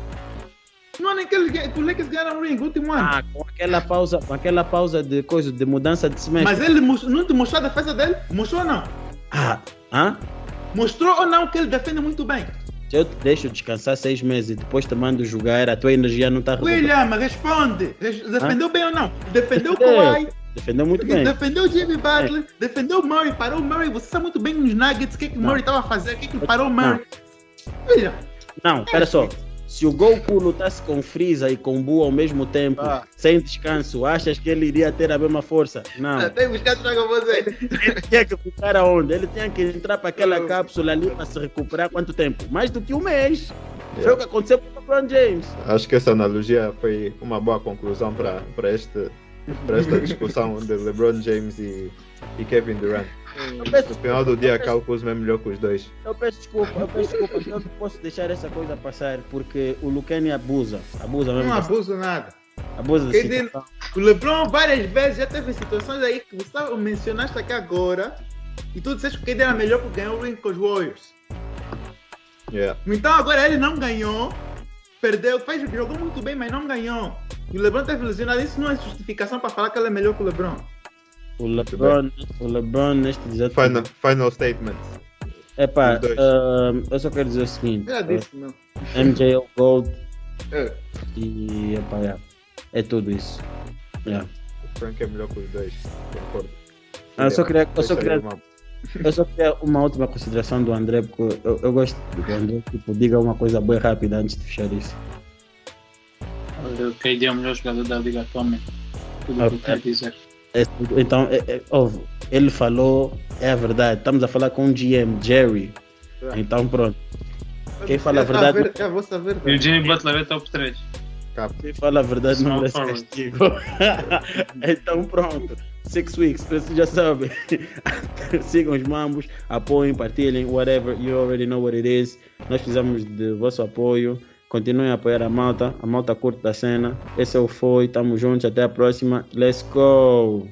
Não é que, ele, que o Lakers ganharam o ring, o último ano. Ah, com aquela pausa, com aquela pausa de coisa, de mudança de semestre. Mas ele não te mostrou a defesa dele? Mostrou ou não? Ah, hã? Mostrou ou não que ele defende muito bem? Se eu te deixo descansar seis meses e depois te mando jogar, a tua energia não está William, responde. Res- Defendeu bem ou não? Defendeu o. Kawhi, Defendeu muito bem. defendeu o Jimmy Butler, defendeu o Murray, parou o Murray. Você sabe muito bem nos Nuggets o que, que o. Murray estava a fazer, o que, que parou o Murray. William, Não, espera só. Se o Goku lutasse com Freeza e com Buu ao mesmo tempo, Ah. sem descanso, achas que ele iria ter a mesma força? Não. até buscar Dragon Ball Z. Ele tinha que ficar aonde? Ele tinha que entrar para aquela cápsula ali para se recuperar quanto tempo? Mais do que um mês. Foi o que aconteceu com o LeBron James. Acho que essa analogia foi uma boa conclusão para para este para esta discussão de LeBron James e, e Kevin Durant. Peço No final do dia, Cal Kuzma é melhor que os dois. Eu peço desculpa, eu peço desculpa, eu não posso deixar essa coisa passar porque o Lucani abusa, abusa mesmo, Não abuso nada. abusa Quer dizer. O LeBron várias vezes já teve situações aí que você mencionaste aqui agora e tu disseste que o KD era melhor porque ganhou o ring com os Warriors. Yeah. Então agora ele não ganhou, perdeu, fez, jogou muito bem, mas não ganhou. E o LeBron teve lesionado, isso não é justificação para falar que ele é melhor que o LeBron. O LeBron, o LeBron neste exato Final, final statement. Epá, dois. ah, eu só quero dizer o seguinte, Já disse, não. ah, MJ é o Gold É. e epá, yeah, é tudo isso. Yeah. O Frank é melhor que os dois. Concordo. Ah, eu só queria, eu só aí queria, eu só queria uma última consideração do André, porque eu, eu gosto do André, tipo, diga uma coisa bem rápida antes de fechar isso. O KD é o melhor jogador da liga atualmente. Tudo o que eu quero dizer. É, então, é, é, óbvio, ele falou, é a verdade. Estamos a falar com o GM, Jerry. Então, pronto. Quem fala a É verdade- ver- É a vossa E o verdade. Jimmy Butler é top 3. Quem fala a verdade não merece forward. castigo. então, pronto. Six weeks, você já sabe. Sigam os mambos, apoiem, partilhem, whatever. You already know what it is. Nós precisamos de vosso apoio. Continuem a apoiar a malta. A malta curta da cena. Esse é o Foi. Tamo juntos. Até a próxima. Let's go!